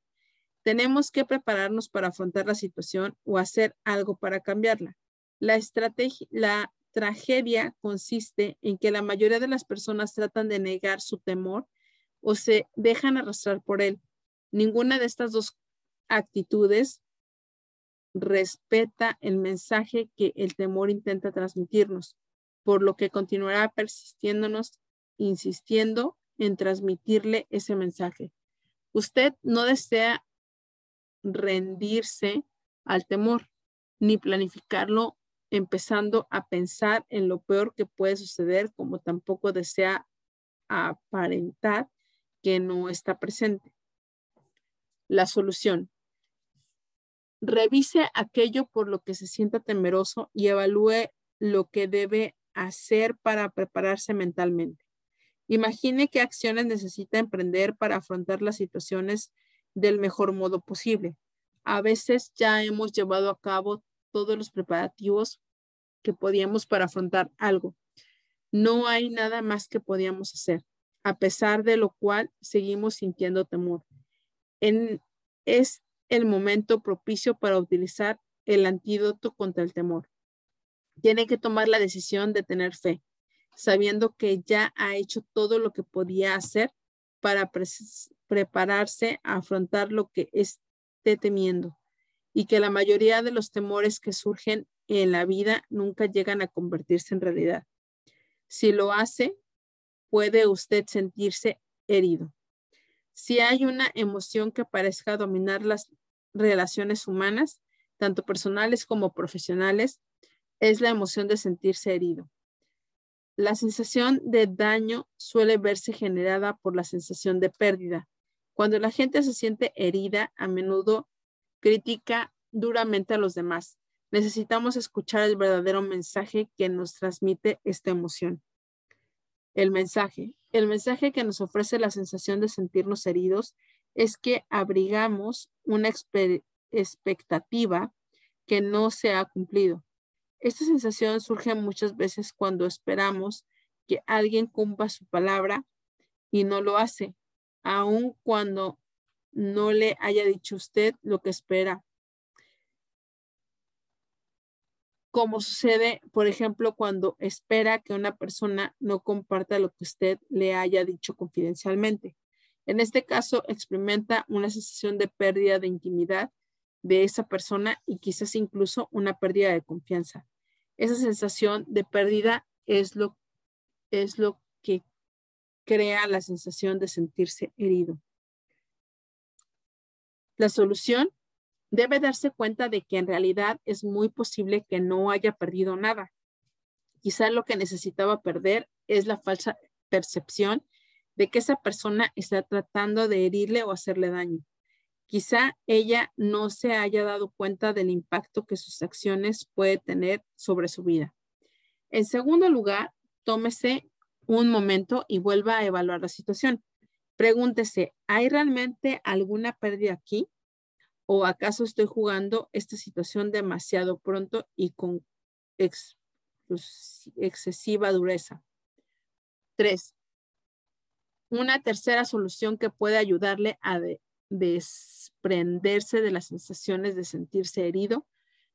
Tenemos que prepararnos para afrontar la situación o hacer algo para cambiarla. La, estrategia, la tragedia consiste en que la mayoría de las personas tratan de negar su temor o se dejan arrastrar por él. Ninguna de estas dos actitudes respeta el mensaje que el temor intenta transmitirnos, por lo que continuará persistiéndonos, insistiendo en transmitirle ese mensaje. Usted no desea rendirse al temor, ni planificarlo empezando a pensar en lo peor que puede suceder, como tampoco desea aparentar que no está presente. La solución. Revise aquello por lo que se sienta temeroso y evalúe lo que debe hacer para prepararse mentalmente. Imagine qué acciones necesita emprender para afrontar las situaciones del mejor modo posible. A veces ya hemos llevado a cabo todos los preparativos que podíamos para afrontar algo. No hay nada más que podíamos hacer, a pesar de lo cual seguimos sintiendo temor. Es el momento propicio para utilizar el antídoto contra el temor. Tiene que tomar la decisión de tener fe, sabiendo que ya ha hecho todo lo que podía hacer para prepararse a afrontar lo que esté temiendo y que la mayoría de los temores que surgen en la vida nunca llegan a convertirse en realidad. Si lo hace, puede usted sentirse herido. Si hay una emoción que parezca dominar las relaciones humanas, tanto personales como profesionales, es la emoción de sentirse herido. La sensación de daño suele verse generada por la sensación de pérdida. Cuando la gente se siente herida, a menudo critica duramente a los demás. Necesitamos escuchar el verdadero mensaje que nos transmite esta emoción. El mensaje. El mensaje que nos ofrece la sensación de sentirnos heridos es que abrigamos una expectativa que no se ha cumplido. Esta sensación surge muchas veces cuando esperamos que alguien cumpla su palabra y no lo hace, aun cuando no le haya dicho usted lo que espera. Como sucede, por ejemplo, cuando espera que una persona no comparta lo que usted le haya dicho confidencialmente. En este caso, experimenta una sensación de pérdida de intimidad de esa persona y quizás incluso una pérdida de confianza. Esa sensación de pérdida es lo, es lo que crea la sensación de sentirse herido. La solución debe darse cuenta de que en realidad es muy posible que no haya perdido nada. Quizá lo que necesitaba perder es la falsa percepción de que esa persona está tratando de herirle o hacerle daño. Quizá ella no se haya dado cuenta del impacto que sus acciones puede tener sobre su vida. En segundo lugar, tómese un momento y vuelva a evaluar la situación. Pregúntese, ¿hay realmente alguna pérdida aquí? ¿O acaso estoy jugando esta situación demasiado pronto y con excesiva dureza? Tres, una tercera solución que puede ayudarle a, desprenderse de las sensaciones de sentirse herido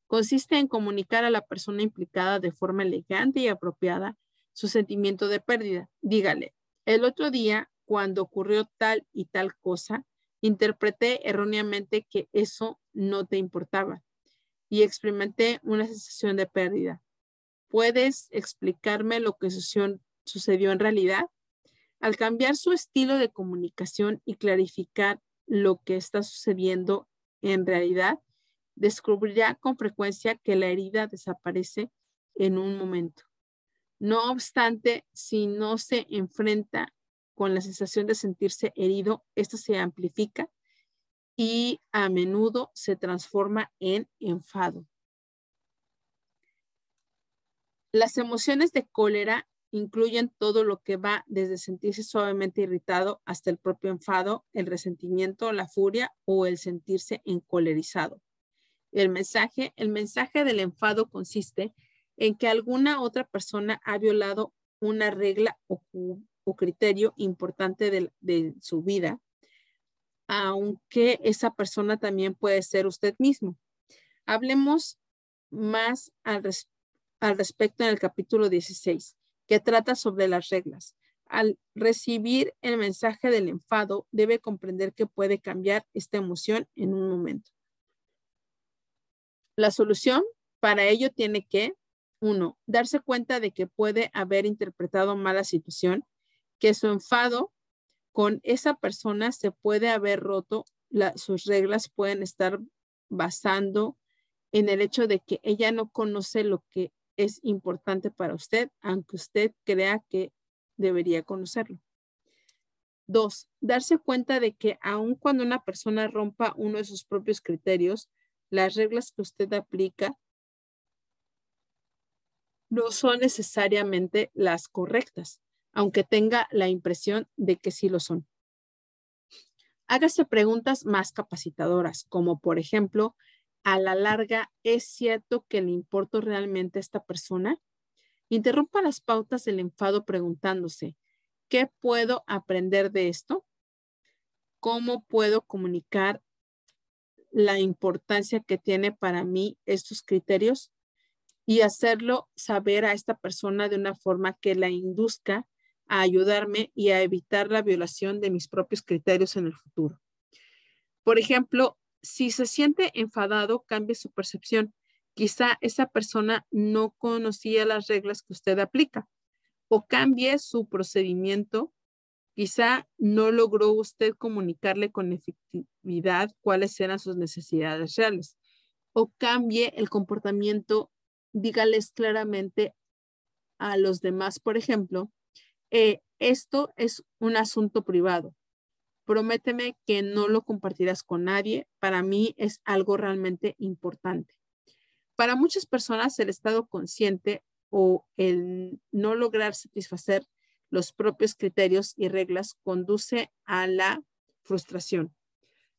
consiste en comunicar a la persona implicada de forma elegante y apropiada su sentimiento de pérdida. Dígale, el otro día, cuando ocurrió tal y tal cosa, interpreté erróneamente que eso no te importaba y experimenté una sensación de pérdida. ¿Puedes explicarme lo que sucedió en realidad? Al cambiar su estilo de comunicación y clarificar lo que está sucediendo en realidad, descubrirá con frecuencia que la herida desaparece en un momento. No obstante, si no se enfrenta con la sensación de sentirse herido, esto se amplifica y a menudo se transforma en enfado. Las emociones de cólera incluyen todo lo que va desde sentirse suavemente irritado hasta el propio enfado, el resentimiento, la furia o el sentirse encolerizado. El mensaje, el mensaje del enfado consiste en que alguna otra persona ha violado una regla o, criterio importante de, su vida, aunque esa persona también puede ser usted mismo. Hablemos más al, al respecto en el capítulo 16 que trata sobre las reglas. Al recibir el mensaje del enfado, debe comprender que puede cambiar esta emoción en un momento. La solución para ello tiene que, uno, darse cuenta de que puede haber interpretado mal la situación, que su enfado con esa persona se puede haber roto, sus reglas pueden estar basando en el hecho de que ella no conoce lo que es importante para usted, aunque usted crea que debería conocerlo. Dos, darse cuenta de que aun cuando una persona rompa uno de sus propios criterios, las reglas que usted aplica no son necesariamente las correctas, aunque tenga la impresión de que sí lo son. Hágase preguntas más capacitadoras, como por ejemplo, a la larga, ¿es cierto que le importo realmente a esta persona? Interrumpa las pautas del enfado preguntándose, ¿qué puedo aprender de esto? ¿Cómo puedo comunicar la importancia que tiene para mí estos criterios? Y hacerlo saber a esta persona de una forma que la induzca a ayudarme y a evitar la violación de mis propios criterios en el futuro. Por ejemplo, si se siente enfadado, cambie su percepción. Quizá esa persona no conocía las reglas que usted aplica o cambie su procedimiento. Quizá no logró usted comunicarle con efectividad cuáles eran sus necesidades reales o cambie el comportamiento. Dígales claramente a los demás, por ejemplo, eh, esto es un asunto privado. Prométeme que no lo compartirás con nadie. Para mí es algo realmente importante. Para muchas personas, el estado consciente o el no lograr satisfacer los propios criterios y reglas conduce a la frustración.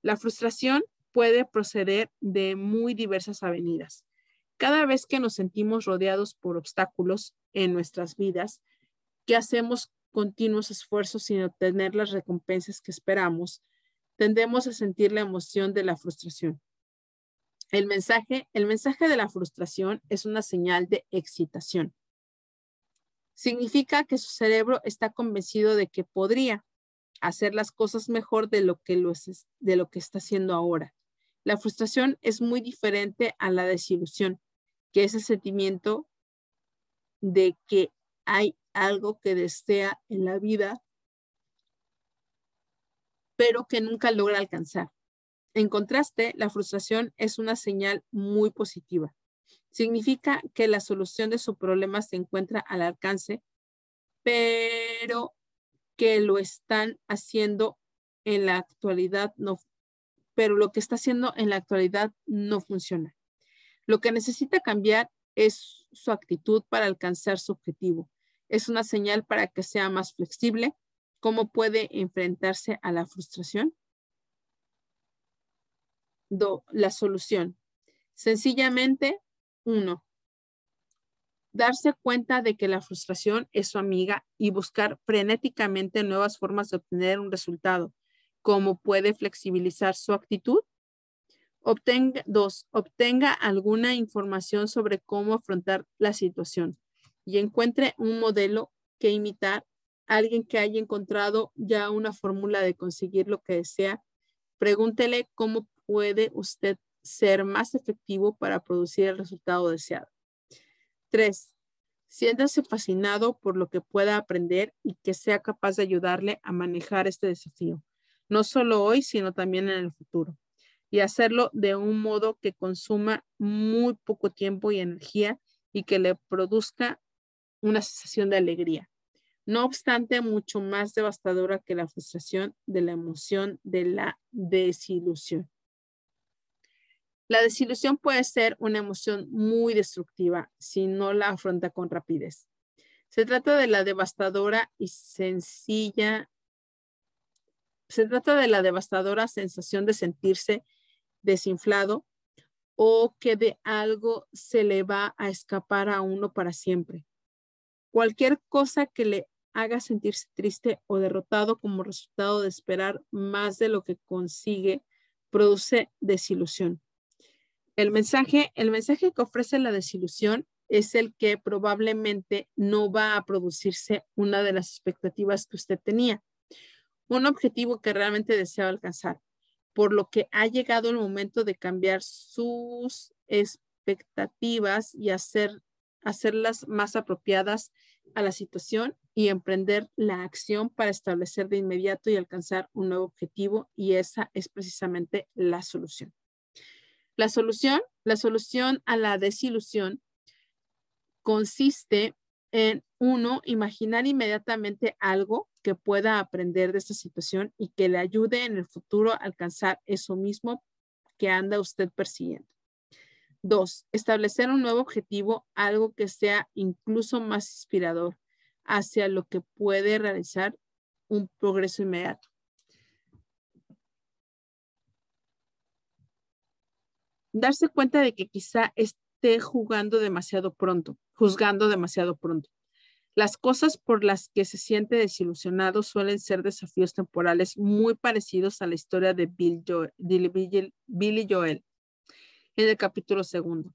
La frustración puede proceder de muy diversas avenidas. Cada vez que nos sentimos rodeados por obstáculos en nuestras vidas, que hacemos continuos esfuerzos sin obtener las recompensas que esperamos, tendemos a sentir la emoción de la frustración. El mensaje, el mensaje de la frustración es una señal de excitación. Significa que su cerebro está convencido de que podría hacer las cosas mejor de lo que, de lo que está haciendo ahora. La frustración es muy diferente a la desilusión, que es el sentimiento de que hay algo que desea en la vida, pero que nunca logra alcanzar. En contraste, la frustración es una señal muy positiva. Significa que la solución de su problema se encuentra al alcance, pero que lo están haciendo en la actualidad no, pero lo que está haciendo en la actualidad no funciona. Lo que necesita cambiar es su actitud para alcanzar su objetivo. Es una señal para que sea más flexible. ¿Cómo puede enfrentarse a la frustración? La solución. Sencillamente, uno, darse cuenta de que la frustración es su amiga y buscar frenéticamente nuevas formas de obtener un resultado. ¿Cómo puede flexibilizar su actitud? Obtenga, dos, obtenga alguna información sobre cómo afrontar la situación y encuentre un modelo que imitar, alguien que haya encontrado ya una fórmula de conseguir lo que desea. Pregúntele cómo puede usted ser más efectivo para producir el resultado deseado. Tres, siéntase fascinado por lo que pueda aprender y que sea capaz de ayudarle a manejar este desafío, no solo hoy, sino también en el futuro. Y hacerlo de un modo que consuma muy poco tiempo y energía y que le produzca una sensación de alegría. No obstante, mucho más devastadora que la frustración de la emoción de la desilusión. La desilusión puede ser una emoción muy destructiva si no la afronta con rapidez. Se trata de la devastadora y sencilla, se trata de la devastadora sensación de sentirse desinflado o que de algo se le va a escapar a uno para siempre. Cualquier cosa que le haga sentirse triste o derrotado como resultado de esperar más de lo que consigue produce desilusión. El mensaje, el mensaje que ofrece la desilusión es el que probablemente no va a producirse una de las expectativas que usted tenía, un objetivo que realmente deseaba alcanzar, por lo que ha llegado el momento de cambiar sus expectativas y hacer, hacerlas más apropiadas a la situación y emprender la acción para establecer de inmediato y alcanzar un nuevo objetivo y esa es precisamente la solución. La solución, la solución a la desilusión consiste en, uno, imaginar inmediatamente algo que pueda aprender de esta situación y que le ayude en el futuro a alcanzar eso mismo que anda usted persiguiendo. Dos, establecer un nuevo objetivo, algo que sea incluso más inspirador hacia lo que puede realizar un progreso inmediato. darse cuenta de que quizá esté jugando demasiado pronto, juzgando demasiado pronto. Las cosas por las que se siente desilusionado suelen ser desafíos temporales muy parecidos a la historia de Bill Joel, Billy Joel en el capítulo segundo.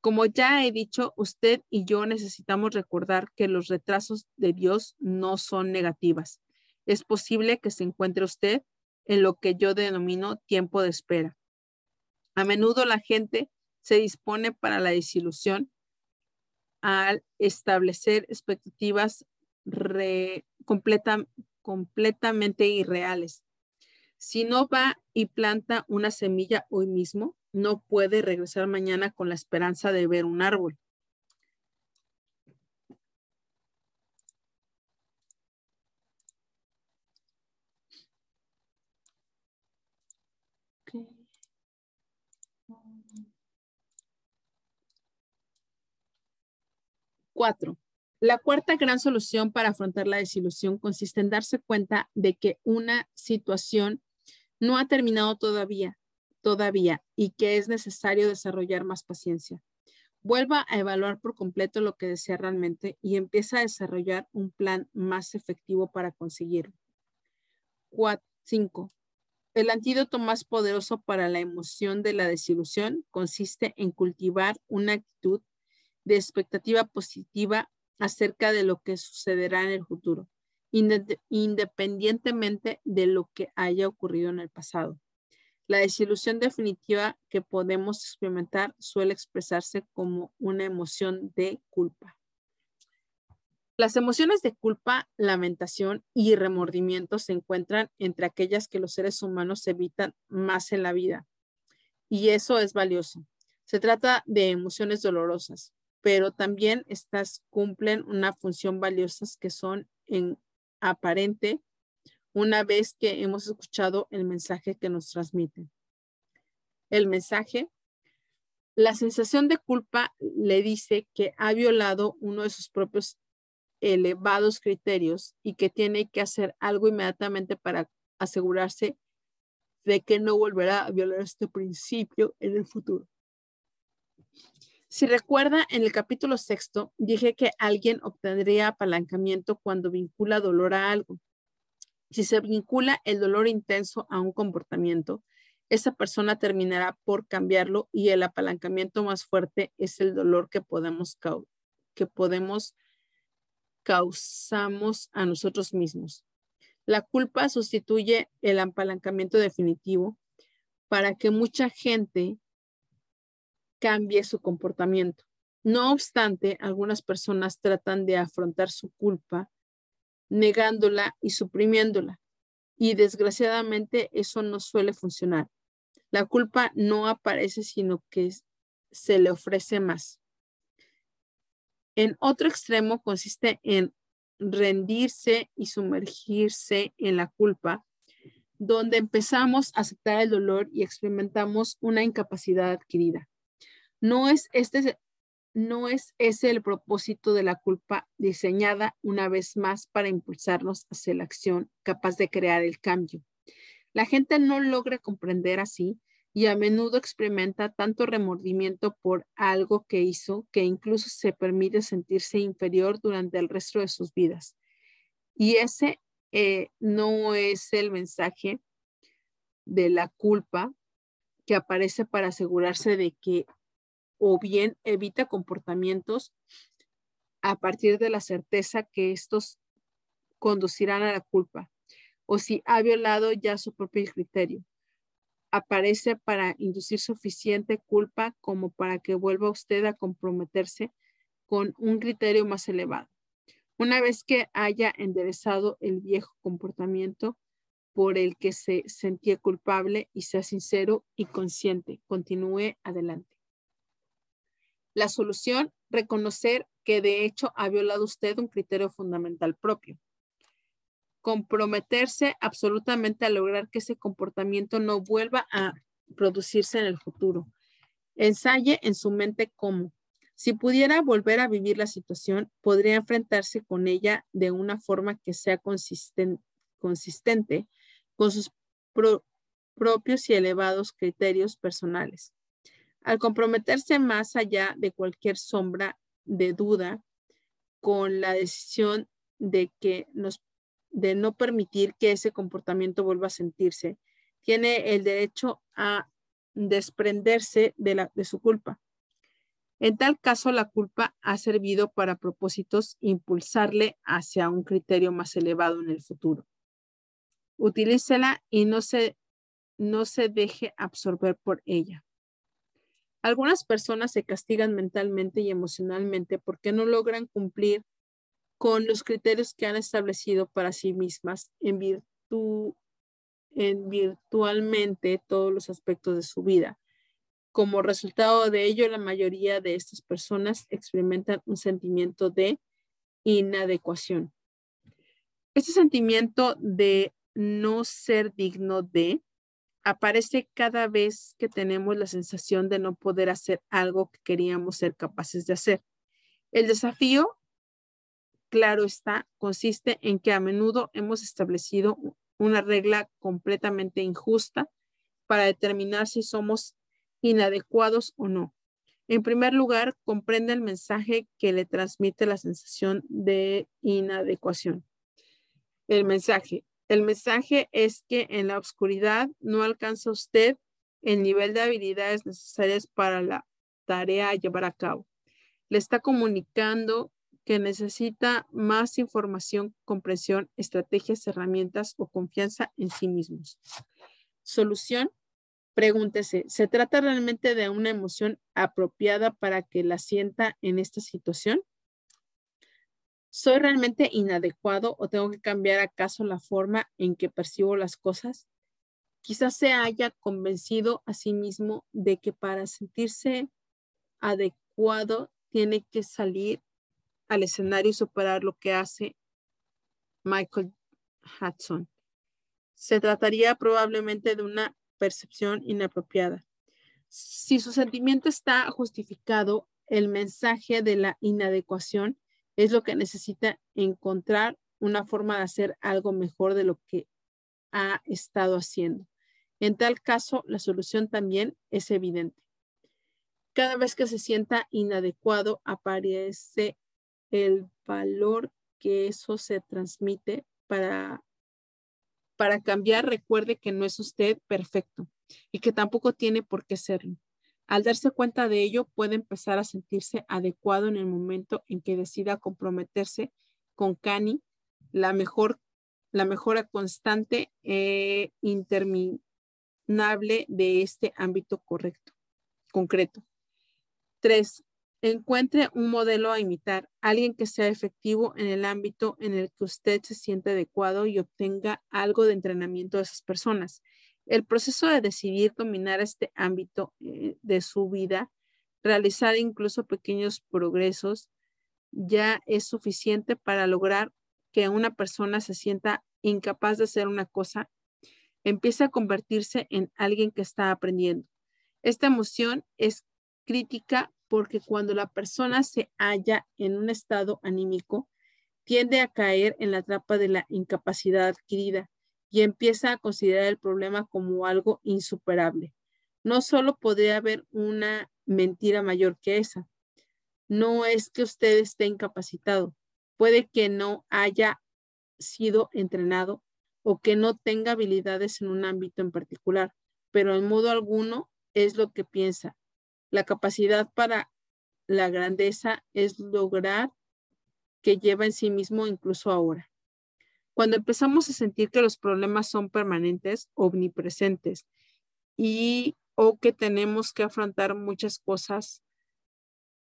Como ya he dicho, usted y yo necesitamos recordar que los retrasos de Dios no son negativas. Es posible que se encuentre usted en lo que yo denomino tiempo de espera. A menudo la gente se dispone para la desilusión al establecer expectativas completamente irreales. Si no va y planta una semilla hoy mismo, no puede regresar mañana con la esperanza de ver un árbol. Cuatro. La cuarta gran solución para afrontar la desilusión consiste en darse cuenta de que una situación no ha terminado todavía todavía y que es necesario desarrollar más paciencia. Vuelva a evaluar por completo lo que desea realmente y empieza a desarrollar un plan más efectivo para conseguirlo. 5. El antídoto más poderoso para la emoción de la desilusión consiste en cultivar una actitud de expectativa positiva acerca de lo que sucederá en el futuro, independientemente de lo que haya ocurrido en el pasado. La desilusión definitiva que podemos experimentar suele expresarse como una emoción de culpa. Las emociones de culpa, lamentación y remordimiento se encuentran entre aquellas que los seres humanos evitan más en la vida. Y eso es valioso. Se trata de emociones dolorosas, pero también estas cumplen una función valiosa que son en aparente una vez que hemos escuchado el mensaje que nos transmiten. El mensaje, la sensación de culpa le dice que ha violado uno de sus propios elevados criterios y que tiene que hacer algo inmediatamente para asegurarse de que no volverá a violar este principio en el futuro. Si recuerda, en el capítulo sexto dije que alguien obtendría apalancamiento cuando vincula dolor a algo. Si se vincula el dolor intenso a un comportamiento, esa persona terminará por cambiarlo y el apalancamiento más fuerte es el dolor que podemos, que podemos causamos a nosotros mismos. La culpa sustituye el apalancamiento definitivo para que mucha gente cambie su comportamiento. No obstante, algunas personas tratan de afrontar su culpa negándola y suprimiéndola. Y desgraciadamente eso no suele funcionar. La culpa no aparece, sino que se le ofrece más. En otro extremo consiste en rendirse y sumergirse en la culpa, donde empezamos a aceptar el dolor y experimentamos una incapacidad adquirida. No es, este, no es ese el propósito de la culpa diseñada una vez más para impulsarnos hacia la acción capaz de crear el cambio. La gente no logra comprender así y a menudo experimenta tanto remordimiento por algo que hizo que incluso se permite sentirse inferior durante el resto de sus vidas. Y ese eh, no es el mensaje de la culpa que aparece para asegurarse de que o bien evita comportamientos a partir de la certeza que estos conducirán a la culpa o si ha violado ya su propio criterio. Aparece para inducir suficiente culpa como para que vuelva usted a comprometerse con un criterio más elevado. Una vez que haya enderezado el viejo comportamiento por el que se sentía culpable y sea sincero y consciente, continúe adelante. La solución, reconocer que de hecho ha violado usted un criterio fundamental propio. Comprometerse absolutamente a lograr que ese comportamiento no vuelva a producirse en el futuro. Ensaye en su mente cómo. Si pudiera volver a vivir la situación, podría enfrentarse con ella de una forma que sea consistente, con sus propios y elevados criterios personales. Al comprometerse más allá de cualquier sombra de duda con la decisión de que nos de no permitir que ese comportamiento vuelva a sentirse, tiene el derecho a desprenderse de, la, de su culpa. En tal caso, la culpa ha servido para propósitos impulsarle hacia un criterio más elevado en el futuro. Utilícela y no se, no se deje absorber por ella. Algunas personas se castigan mentalmente y emocionalmente porque no logran cumplir con los criterios que han establecido para sí mismas en virtud en virtualmente todos los aspectos de su vida. Como resultado de ello, la mayoría de estas personas experimentan un sentimiento de inadecuación. Este sentimiento de no ser digno de aparece cada vez que tenemos la sensación de no poder hacer algo que queríamos ser capaces de hacer. El desafío, claro está, consiste en que a menudo hemos establecido una regla completamente injusta para determinar si somos inadecuados o no. En primer lugar, comprende el mensaje que le transmite la sensación de inadecuación. El mensaje. El mensaje es que en la oscuridad no alcanza usted el nivel de habilidades necesarias para la tarea a llevar a cabo. Le está comunicando que necesita más información, comprensión, estrategias, herramientas o confianza en sí mismos. Solución. Pregúntese, ¿se trata realmente de una emoción apropiada para que la sienta en esta situación? ¿Soy realmente inadecuado o tengo que cambiar acaso la forma en que percibo las cosas? Quizás se haya convencido a sí mismo de que para sentirse adecuado tiene que salir al escenario y superar lo que hace Michael Hudson. Se trataría probablemente de una percepción inapropiada. Si su sentimiento está justificado, el mensaje de la inadecuación es lo que necesita encontrar una forma de hacer algo mejor de lo que ha estado haciendo. En tal caso, la solución también es evidente. Cada vez que se sienta inadecuado, aparece el valor que eso se transmite para, para cambiar. Recuerde que no es usted perfecto y que tampoco tiene por qué serlo. Al darse cuenta de ello, puede empezar a sentirse adecuado en el momento en que decida comprometerse con Cani, la mejor, la mejora constante e interminable de este ámbito correcto, concreto. Tres, encuentre un modelo a imitar, alguien que sea efectivo en el ámbito en el que usted se siente adecuado y obtenga algo de entrenamiento de esas personas. El proceso de decidir dominar este ámbito eh, de su vida, realizar incluso pequeños progresos, ya es suficiente para lograr que una persona se sienta incapaz de hacer una cosa, empiece a convertirse en alguien que está aprendiendo. Esta emoción es crítica porque cuando la persona se halla en un estado anímico, tiende a caer en la trampa de la incapacidad adquirida y empieza a considerar el problema como algo insuperable. No solo podría haber una mentira mayor que esa. No es que usted esté incapacitado. Puede que no haya sido entrenado o que no tenga habilidades en un ámbito en particular, pero en modo alguno es lo que piensa. La capacidad para la grandeza es lograr que lleva en sí mismo incluso ahora. Cuando empezamos a sentir que los problemas son permanentes, omnipresentes y o que tenemos que afrontar muchas cosas,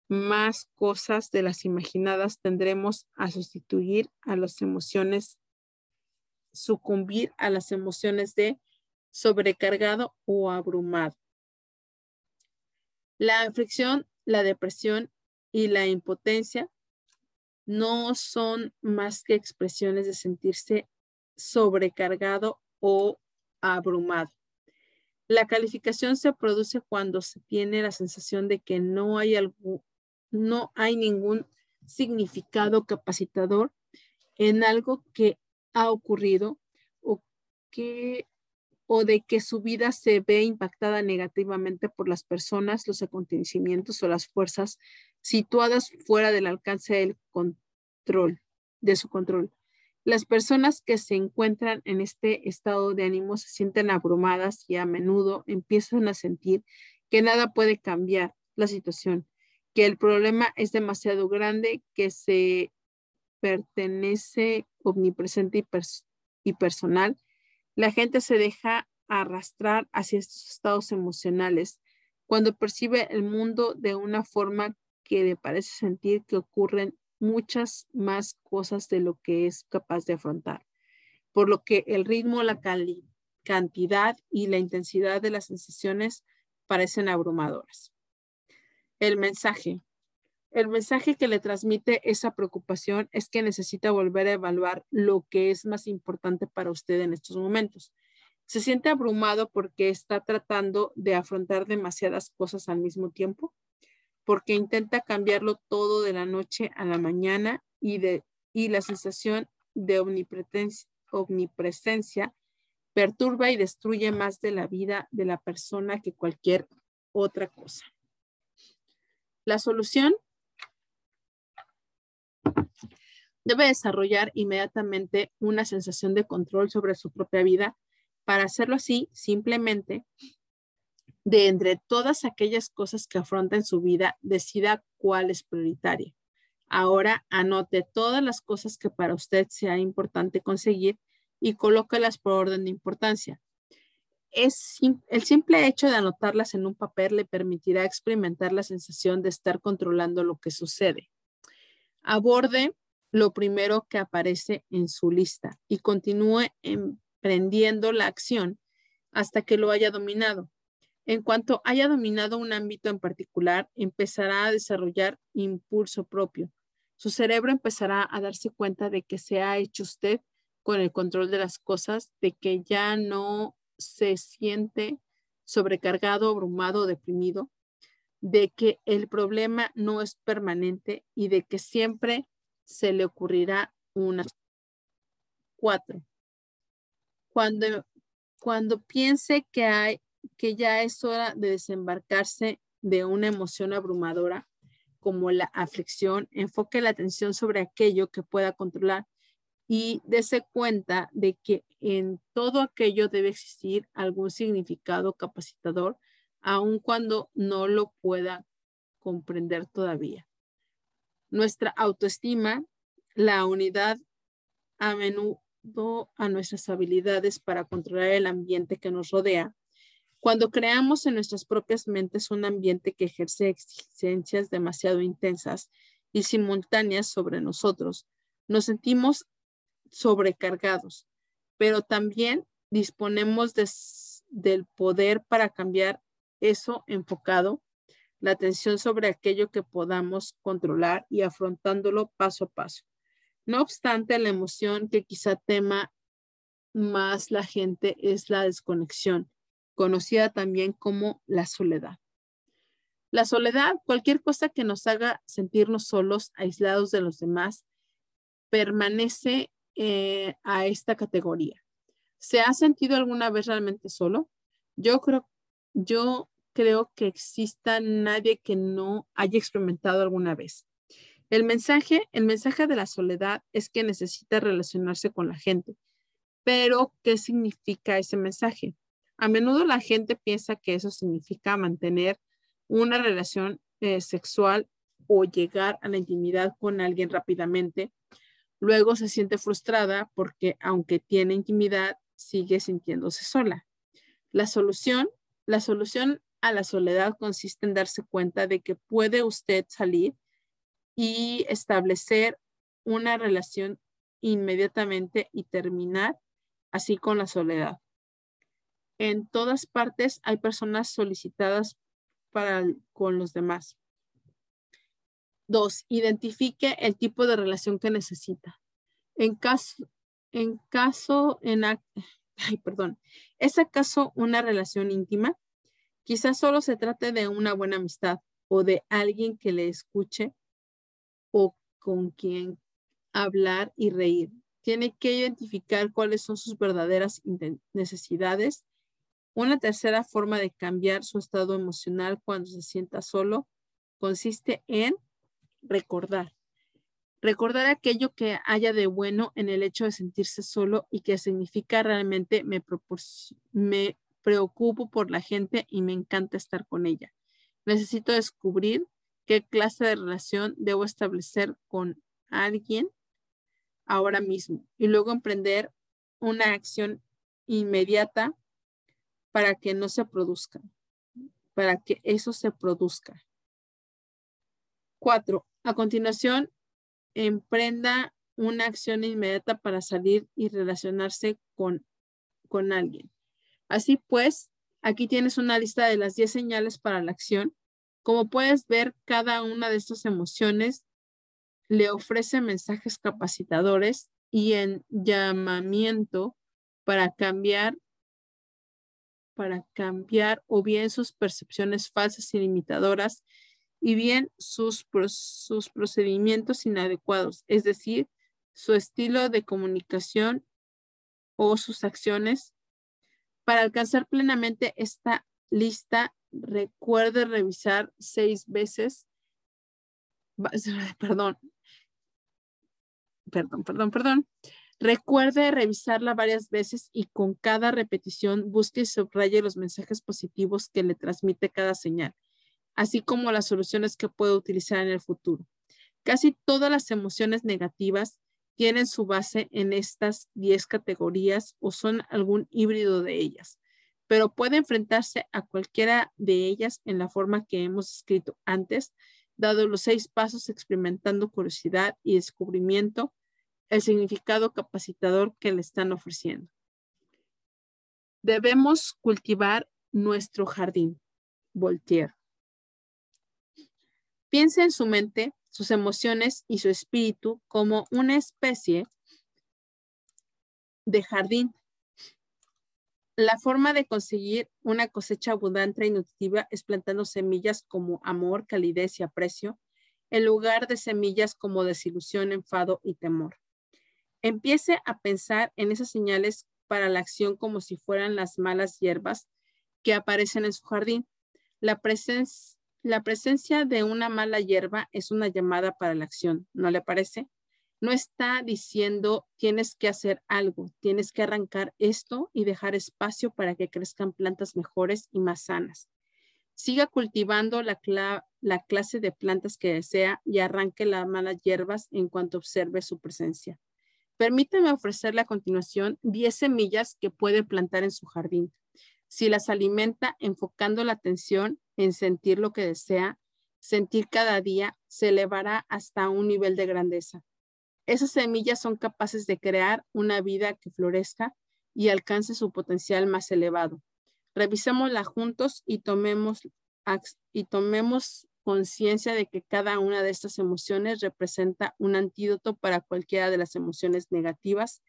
más cosas de las imaginadas, tendremos a sustituir a las emociones, sucumbir a las emociones de sobrecargado o abrumado. La aflicción, la depresión y la impotencia no son más que expresiones de sentirse sobrecargado o abrumado. La calificación se produce cuando se tiene la sensación de que no hay, no hay ningún significado capacitador en algo que ha ocurrido o, que, o de que su vida se ve impactada negativamente por las personas, los acontecimientos o las fuerzas situadas fuera del alcance del control, de su control. Las personas que se encuentran en este estado de ánimo se sienten abrumadas y a menudo empiezan a sentir que nada puede cambiar la situación, que el problema es demasiado grande, que se pertenece omnipresente y, personal. La gente se deja arrastrar hacia estos estados emocionales cuando percibe el mundo de una forma que le parece sentir que ocurren muchas más cosas de lo que es capaz de afrontar, por lo que el ritmo, la cantidad y la intensidad de las sensaciones parecen abrumadoras. El mensaje. El mensaje que le transmite esa preocupación es que necesita volver a evaluar lo que es más importante para usted en estos momentos. Se siente abrumado porque está tratando de afrontar demasiadas cosas al mismo tiempo, porque intenta cambiarlo todo de la noche a la mañana y, de, y la sensación de omnipresencia perturba y destruye más de la vida de la persona que cualquier otra cosa. La solución debe desarrollar inmediatamente una sensación de control sobre su propia vida para hacerlo así, simplemente, de entre todas aquellas cosas que afronta en su vida, decida cuál es prioritaria. Ahora anote todas las cosas que para usted sea importante conseguir y colócalas por orden de importancia. Es el simple hecho de anotarlas en un papel le permitirá experimentar la sensación de estar controlando lo que sucede. Aborde lo primero que aparece en su lista y continúe emprendiendo la acción hasta que lo haya dominado. En cuanto haya dominado un ámbito en particular, empezará a desarrollar impulso propio. Su cerebro empezará a darse cuenta de que se ha hecho usted con el control de las cosas, de que ya no se siente sobrecargado, abrumado deprimido, de que el problema no es permanente y de que siempre se le ocurrirá una. Cuatro. Cuando, cuando piense que, hay, que ya es hora de desembarcarse de una emoción abrumadora como la aflicción, enfoque la atención sobre aquello que pueda controlar y dése cuenta de que en todo aquello debe existir algún significado capacitador, aun cuando no lo pueda comprender todavía. Nuestra autoestima, la unidad a menudo a nuestras habilidades para controlar el ambiente que nos rodea. Cuando creamos en nuestras propias mentes un ambiente que ejerce exigencias demasiado intensas y simultáneas sobre nosotros, nos sentimos sobrecargados, pero también disponemos del poder para cambiar eso enfocado la atención sobre aquello que podamos controlar y afrontándolo paso a paso. No obstante, la emoción que quizá tema más la gente es la desconexión, conocida también como la soledad. La soledad, cualquier cosa que nos haga sentirnos solos, aislados de los demás, permanece eh, a esta categoría. ¿Se ha sentido alguna vez realmente solo? Yo creo, yo creo que exista nadie que no haya experimentado alguna vez. El mensaje, el mensaje de la soledad es que necesita relacionarse con la gente. Pero, ¿qué significa ese mensaje? A menudo la gente piensa que eso significa mantener una relación eh, sexual o llegar a la intimidad con alguien rápidamente. Luego se siente frustrada porque aunque tiene intimidad, sigue sintiéndose sola. La solución, la solución a la soledad consiste en darse cuenta de que puede usted salir y establecer una relación inmediatamente y terminar así con la soledad. En todas partes hay personas solicitadas para con los demás. Dos, identifique el tipo de relación que necesita. En caso, en caso, en, ay, perdón, ¿es acaso una relación íntima? Quizás solo se trate de una buena amistad o de alguien que le escuche o con quien hablar y reír. Tiene que identificar cuáles son sus verdaderas necesidades. Una tercera forma de cambiar su estado emocional cuando se sienta solo consiste en recordar. Recordar aquello que haya de bueno en el hecho de sentirse solo y que significa realmente me, me preocupo por la gente y me encanta estar con ella. Necesito descubrir qué clase de relación debo establecer con alguien ahora mismo y luego emprender una acción inmediata para que no se produzca, para que eso se produzca. Cuatro, a continuación, emprenda una acción inmediata para salir y relacionarse con, con alguien. Así pues, aquí tienes una lista de las 10 señales para la acción. Como puedes ver, cada una de estas emociones le ofrece mensajes capacitadores y en llamamiento para cambiar para cambiar o bien sus percepciones falsas y limitadoras y bien sus, sus procedimientos inadecuados, es decir, su estilo de comunicación o sus acciones. Para alcanzar plenamente esta lista, recuerde revisar seis veces, perdón, perdón, perdón, perdón. Recuerde revisarla varias veces y con cada repetición busque y subraye los mensajes positivos que le transmite cada señal, así como las soluciones que puede utilizar en el futuro. Casi todas las emociones negativas tienen su base en estas 10 categorías o son algún híbrido de ellas, pero puede enfrentarse a cualquiera de ellas en la forma que hemos escrito antes, dado los seis pasos experimentando curiosidad y descubrimiento el significado capacitador que le están ofreciendo. Debemos cultivar nuestro jardín. Voltaire. Piensa en su mente, sus emociones y su espíritu como una especie de jardín. La forma de conseguir una cosecha abundante y nutritiva es plantando semillas como amor, calidez y aprecio, en lugar de semillas como desilusión, enfado y temor. Empiece a pensar en esas señales para la acción como si fueran las malas hierbas que aparecen en su jardín. La, presencia de una mala hierba es una llamada para la acción, ¿no le parece? No está diciendo tienes que hacer algo, tienes que arrancar esto y dejar espacio para que crezcan plantas mejores y más sanas. Siga cultivando la clase de plantas que desea y arranque las malas hierbas en cuanto observe su presencia. Permítame ofrecerle a continuación 10 semillas que puede plantar en su jardín. Si las alimenta enfocando la atención en sentir lo que desea, sentir cada día, se elevará hasta un nivel de grandeza. Esas semillas son capaces de crear una vida que florezca y alcance su potencial más elevado. Revisémosla juntos y tomemos, y tomemos conciencia de que cada una de estas emociones representa un antídoto para cualquiera de las emociones negativas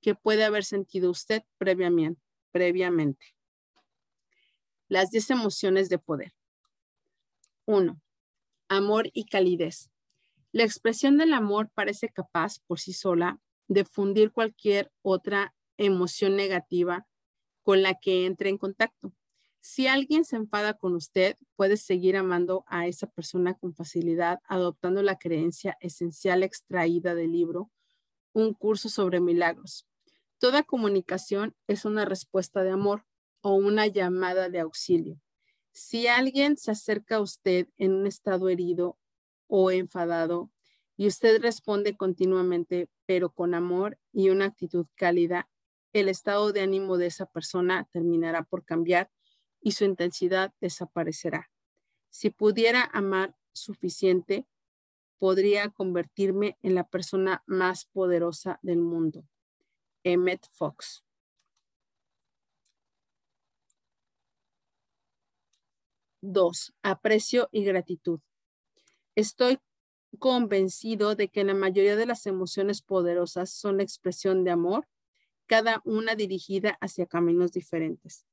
que puede haber sentido usted previamente. Las 10 emociones de poder. 1. Amor y calidez. La expresión del amor parece capaz por sí sola de fundir cualquier otra emoción negativa con la que entre en contacto. Si alguien se enfada con usted, puede seguir amando a esa persona con facilidad, adoptando la creencia esencial extraída del libro, un curso sobre milagros. Toda comunicación es una respuesta de amor o una llamada de auxilio. Si alguien se acerca a usted en un estado herido o enfadado y usted responde continuamente, pero con amor y una actitud cálida, el estado de ánimo de esa persona terminará por cambiar y su intensidad desaparecerá. Si pudiera amar suficiente, podría convertirme en la persona más poderosa del mundo. Emmett Fox. Dos, aprecio y gratitud. Estoy convencido de que la mayoría de las emociones poderosas son la expresión de amor, cada una dirigida hacia caminos diferentes.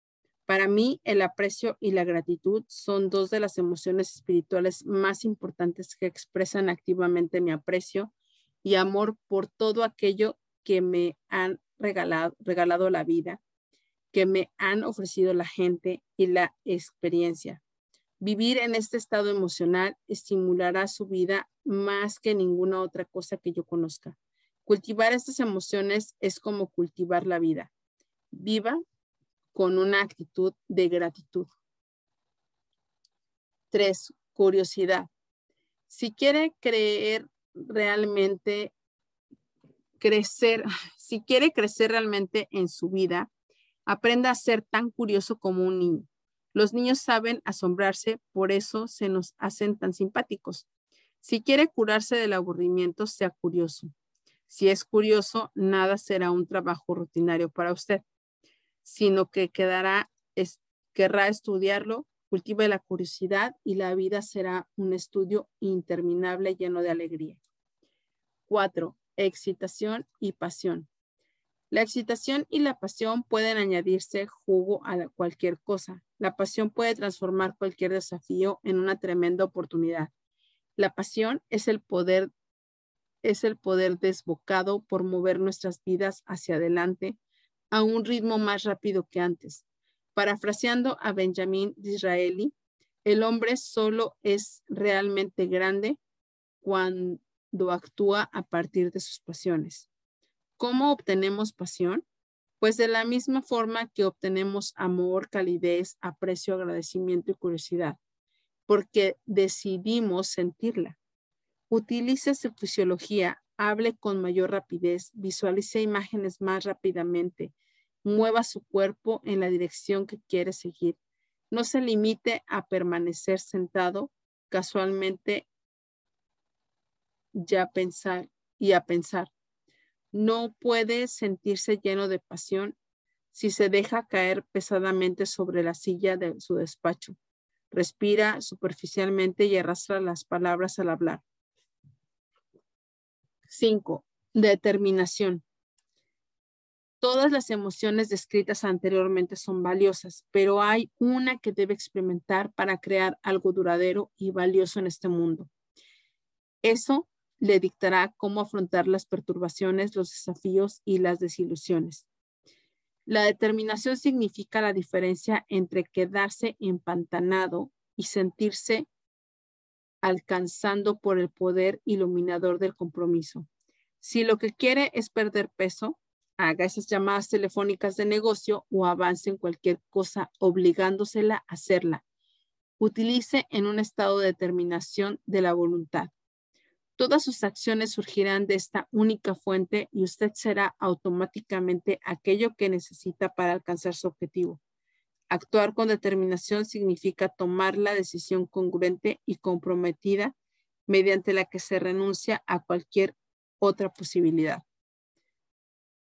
Para mí, el aprecio y la gratitud son dos de las emociones espirituales más importantes que expresan activamente mi aprecio y amor por todo aquello que me han regalado, la vida, que me han ofrecido la gente y la experiencia. Vivir en este estado emocional estimulará su vida más que ninguna otra cosa que yo conozca. Cultivar estas emociones es como cultivar la vida. Viva con una actitud de gratitud. Tres, curiosidad. Si quiere creer realmente, crecer, si quiere crecer realmente en su vida, aprenda a ser tan curioso como un niño. Los niños saben asombrarse, por eso se nos hacen tan simpáticos. Si quiere curarse del aburrimiento, sea curioso. Si es curioso, nada será un trabajo rutinario para usted sino que quedará, querrá estudiarlo, cultive la curiosidad y la vida será un estudio interminable lleno de alegría. Cuatro, excitación y pasión. La excitación y la pasión pueden añadirse jugo a cualquier cosa. La pasión puede transformar cualquier desafío en una tremenda oportunidad. La pasión es el poder es el poder desbocado por mover nuestras vidas hacia adelante a un ritmo más rápido que antes. Parafraseando a Benjamin Disraeli, el hombre solo es realmente grande cuando actúa a partir de sus pasiones. ¿Cómo obtenemos pasión? Pues de la misma forma que obtenemos amor, calidez, aprecio, agradecimiento y curiosidad, porque decidimos sentirla. Utilice su fisiología, hable con mayor rapidez, visualice imágenes más rápidamente, mueva su cuerpo en la dirección que quiere seguir. No se limite a permanecer sentado casualmente ya pensar y a pensar. No puede sentirse lleno de pasión si se deja caer pesadamente sobre la silla de su despacho. Respira superficialmente y arrastra las palabras al hablar. 5. Determinación. Todas las emociones descritas anteriormente son valiosas, pero hay una que debe experimentar para crear algo duradero y valioso en este mundo. Eso le dictará cómo afrontar las perturbaciones, los desafíos y las desilusiones. La determinación significa la diferencia entre quedarse empantanado y sentirse alcanzando por el poder iluminador del compromiso. Si lo que quiere es perder peso, haga esas llamadas telefónicas de negocio o avance en cualquier cosa obligándosela a hacerla. Utilice en un estado de determinación de la voluntad. Todas sus acciones surgirán de esta única fuente y usted será automáticamente aquello que necesita para alcanzar su objetivo. Actuar con determinación significa tomar la decisión congruente y comprometida mediante la que se renuncia a cualquier otra posibilidad.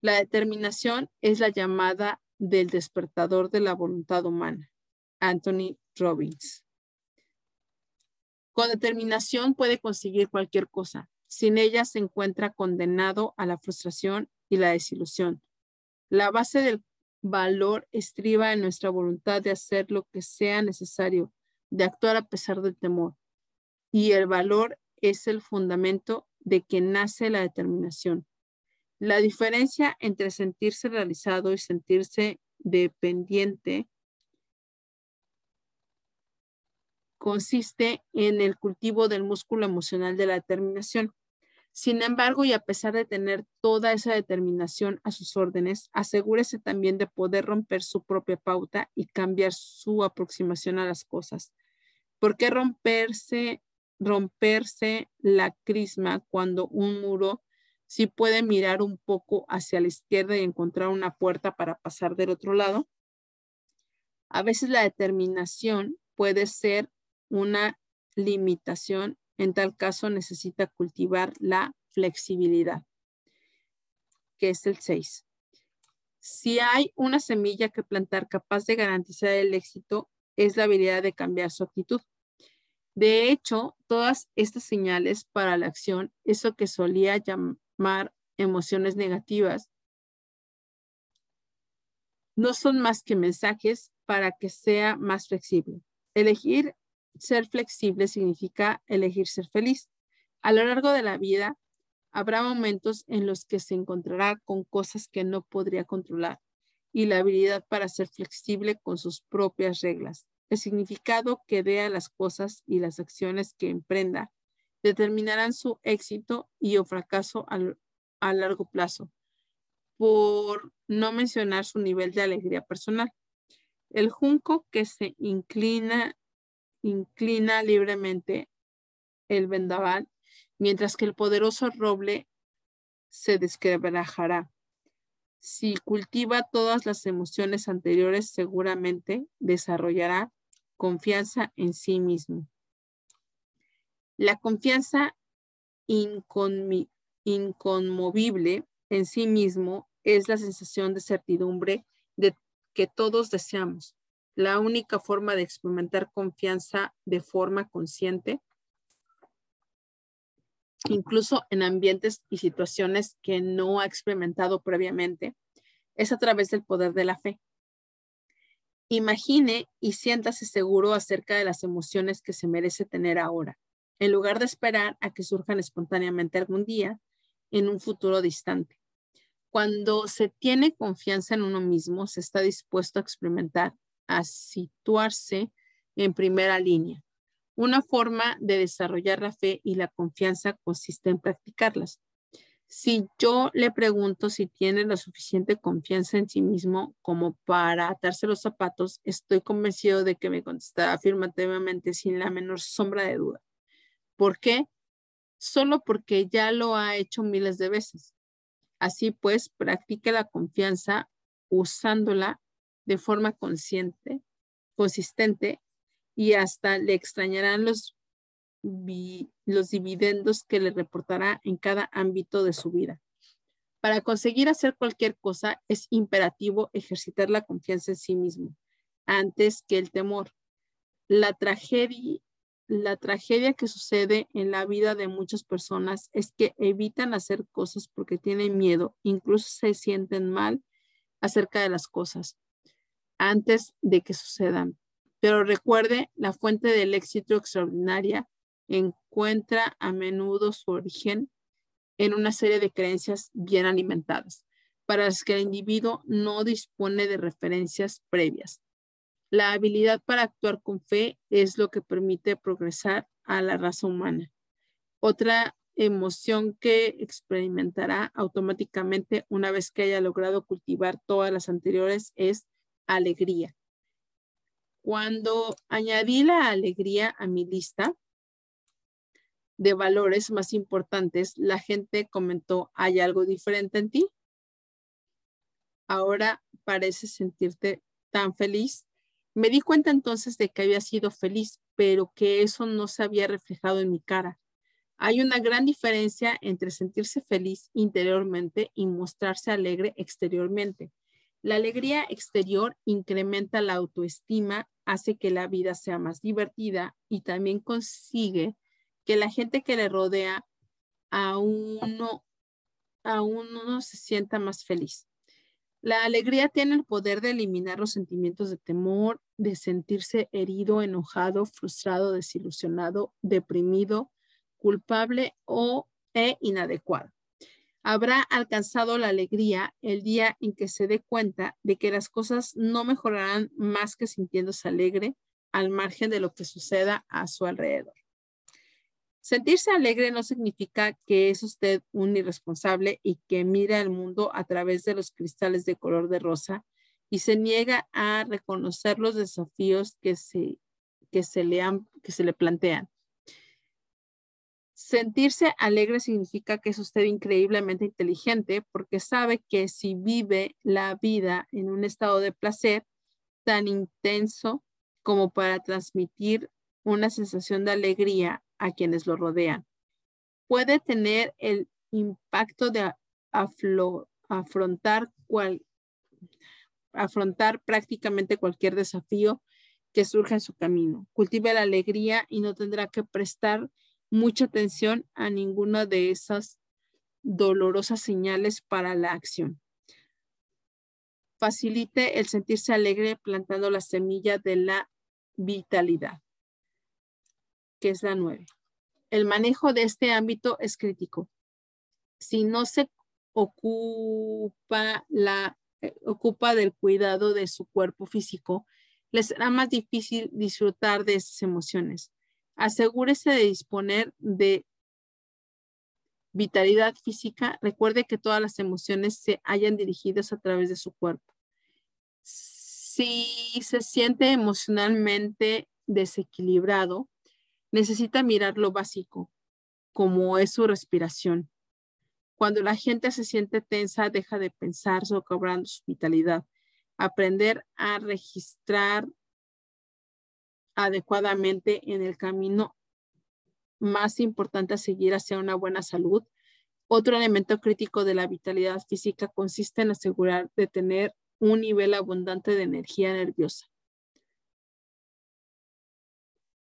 La determinación es la llamada del despertador de la voluntad humana. Anthony Robbins. Con determinación puede conseguir cualquier cosa. Sin ella se encuentra condenado a la frustración y la desilusión. La base del valor estriba en nuestra voluntad de hacer lo que sea necesario, de actuar a pesar del temor. Y el valor es el fundamento de que nace la determinación. La diferencia entre sentirse realizado y sentirse dependiente consiste en el cultivo del músculo emocional de la determinación. Sin embargo, y a pesar de tener toda esa determinación a sus órdenes, asegúrese también de poder romper su propia pauta y cambiar su aproximación a las cosas. ¿Por qué romperse, romperse la crisma cuando un muro sí puede mirar un poco hacia la izquierda y encontrar una puerta para pasar del otro lado? A veces la determinación puede ser una limitación en tal caso necesita cultivar la flexibilidad, que es el 6. Si hay una semilla que plantar capaz de garantizar el éxito, es la habilidad de cambiar su actitud. De hecho, todas estas señales para la acción, eso que solía llamar emociones negativas, no son más que mensajes para que sea más flexible. Elegir ser flexible significa elegir ser feliz. A lo largo de la vida habrá momentos en los que se encontrará con cosas que no podría controlar y la habilidad para ser flexible con sus propias reglas. El significado que dé a las cosas y las acciones que emprenda determinarán su éxito y o fracaso a largo plazo, por no mencionar su nivel de alegría personal. El junco que se inclina inclina libremente el vendaval, mientras que el poderoso roble se desquebrajará. Si cultiva todas las emociones anteriores, seguramente desarrollará confianza en sí mismo. La confianza inconmovible en sí mismo es la sensación de certidumbre de que todos deseamos. La única forma de experimentar confianza de forma consciente, incluso en ambientes y situaciones que no ha experimentado previamente, Es a través del poder de la fe. Imagine y siéntase seguro acerca de las emociones que se merece tener ahora, en lugar de esperar a que surjan espontáneamente algún día en un futuro distante. Cuando se tiene confianza en uno mismo, se está dispuesto a experimentar, a situarse en primera línea. Una forma de desarrollar la fe y la confianza consiste en practicarlas. Si yo le pregunto si tiene la suficiente confianza en sí mismo como para atarse los zapatos, estoy convencido de que me contestará afirmativamente sin la menor sombra de duda. ¿Por qué? Solo porque ya lo ha hecho miles de veces. Así pues, practique la confianza usándola de forma consciente, consistente y hasta le extrañarán los, los dividendos que le reportará en cada ámbito de su vida. Para conseguir hacer cualquier cosa es imperativo ejercitar la confianza en sí mismo antes que el temor. La tragedia, la tragedia que sucede en la vida de muchas personas es que evitan hacer cosas porque tienen miedo, incluso se sienten mal acerca de las cosas antes de que sucedan. Pero recuerde, la fuente del éxito extraordinaria encuentra a menudo su origen en una serie de creencias bien alimentadas, para las que el individuo no dispone de referencias previas. La habilidad para actuar con fe es lo que permite progresar a la raza humana. Otra emoción que experimentará automáticamente una vez que haya logrado cultivar todas las anteriores es alegría. Cuando añadí la alegría a mi lista de valores más importantes, la gente comentó, ¿hay algo diferente en ti? Ahora pareces sentirte tan feliz me di cuenta entonces de que había sido feliz, pero que eso no se había reflejado en mi cara. Hay una gran diferencia entre sentirse feliz interiormente y mostrarse alegre exteriormente. La alegría exterior incrementa la autoestima, hace que la vida sea más divertida y también consigue que la gente que le rodea a uno, a uno se sienta más feliz. La alegría tiene el poder de eliminar los sentimientos de temor, de sentirse herido, enojado, frustrado, desilusionado, deprimido, culpable o e inadecuado. Habrá alcanzado la alegría el día en que se dé cuenta de que las cosas no mejorarán más que sintiéndose alegre al margen de lo que suceda a su alrededor. Sentirse alegre no significa que es usted un irresponsable y que mira el mundo a través de los cristales de color de rosa y se niega a reconocer los desafíos que se, que se, le, que se le plantean. Sentirse alegre significa que es usted increíblemente inteligente porque sabe que si vive la vida en un estado de placer tan intenso como para transmitir una sensación de alegría a quienes lo rodean. Puede tener el impacto de afrontar, prácticamente cualquier desafío que surja en su camino. Cultive la alegría y no tendrá que prestar mucha atención a ninguna de esas dolorosas señales para la acción. Facilite el sentirse alegre plantando la semilla de la vitalidad que es la nueve. El manejo de este ámbito es crítico. Si no se ocupa, la, eh, ocupa del cuidado de su cuerpo físico, les será más difícil disfrutar de esas emociones. Asegúrese de disponer de vitalidad física. Recuerde que todas las emociones se hayan dirigidas a través de su cuerpo. Si se siente emocionalmente desequilibrado, necesita mirar lo básico, como es su respiración. Cuando la gente se siente tensa, deja de pensar socobrando su vitalidad. Aprender a registrar adecuadamente en el camino más importante a seguir hacia una buena salud. Otro elemento crítico de la vitalidad física consiste en asegurar de tener un nivel abundante de energía nerviosa.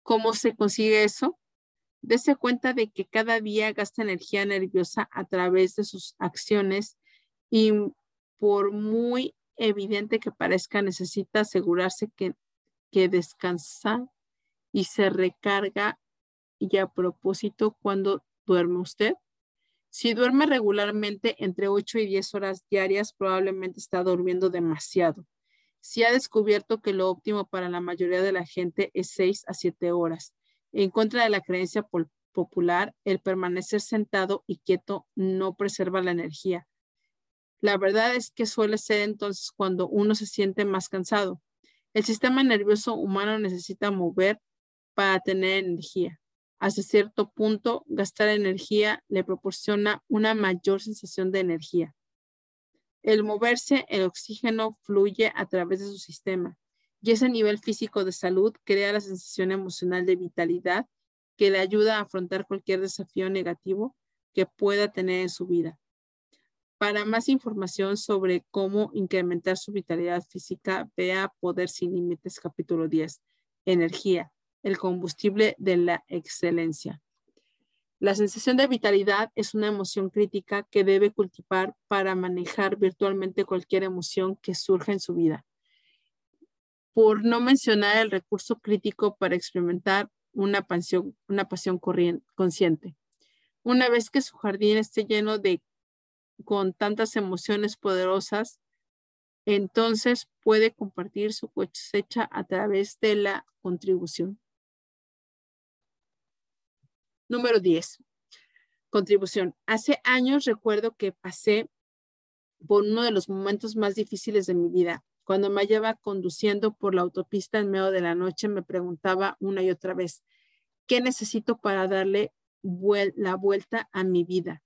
¿Cómo se consigue eso? Dese cuenta de que cada día gasta energía nerviosa a través de sus acciones y por muy evidente que parezca, necesita asegurarse que, que descansa y se recarga y a propósito cuando duerme usted. Si duerme regularmente entre 8 y 10 horas diarias, probablemente está durmiendo demasiado. Si ha descubierto que lo óptimo para la mayoría de la gente es 6 a 7 horas. En contra de la creencia popular, el permanecer sentado y quieto no preserva la energía. La verdad es que suele ser entonces cuando uno se siente más cansado. El sistema nervioso humano necesita mover para tener energía. Hasta cierto punto, gastar energía le proporciona una mayor sensación de energía. El moverse, el oxígeno fluye a través de su sistema y ese nivel físico de salud crea la sensación emocional de vitalidad que le ayuda a afrontar cualquier desafío negativo que pueda tener en su vida. Para más información sobre cómo incrementar su vitalidad física, vea Poder sin Límites capítulo 10, Energía, el combustible de la excelencia. La sensación de vitalidad es una emoción crítica que debe cultivar para manejar virtualmente cualquier emoción que surja en su vida. Por no mencionar el recurso crítico para experimentar una pasión, consciente. Una vez que su jardín esté lleno de con tantas emociones poderosas, entonces puede compartir su cosecha a través de la contribución. Número 10. Contribución. Hace años recuerdo que pasé por uno de los momentos más difíciles de mi vida. Cuando me hallaba conduciendo por la autopista en medio de la noche, me preguntaba una y otra vez, ¿qué necesito para darle la vuelta a mi vida?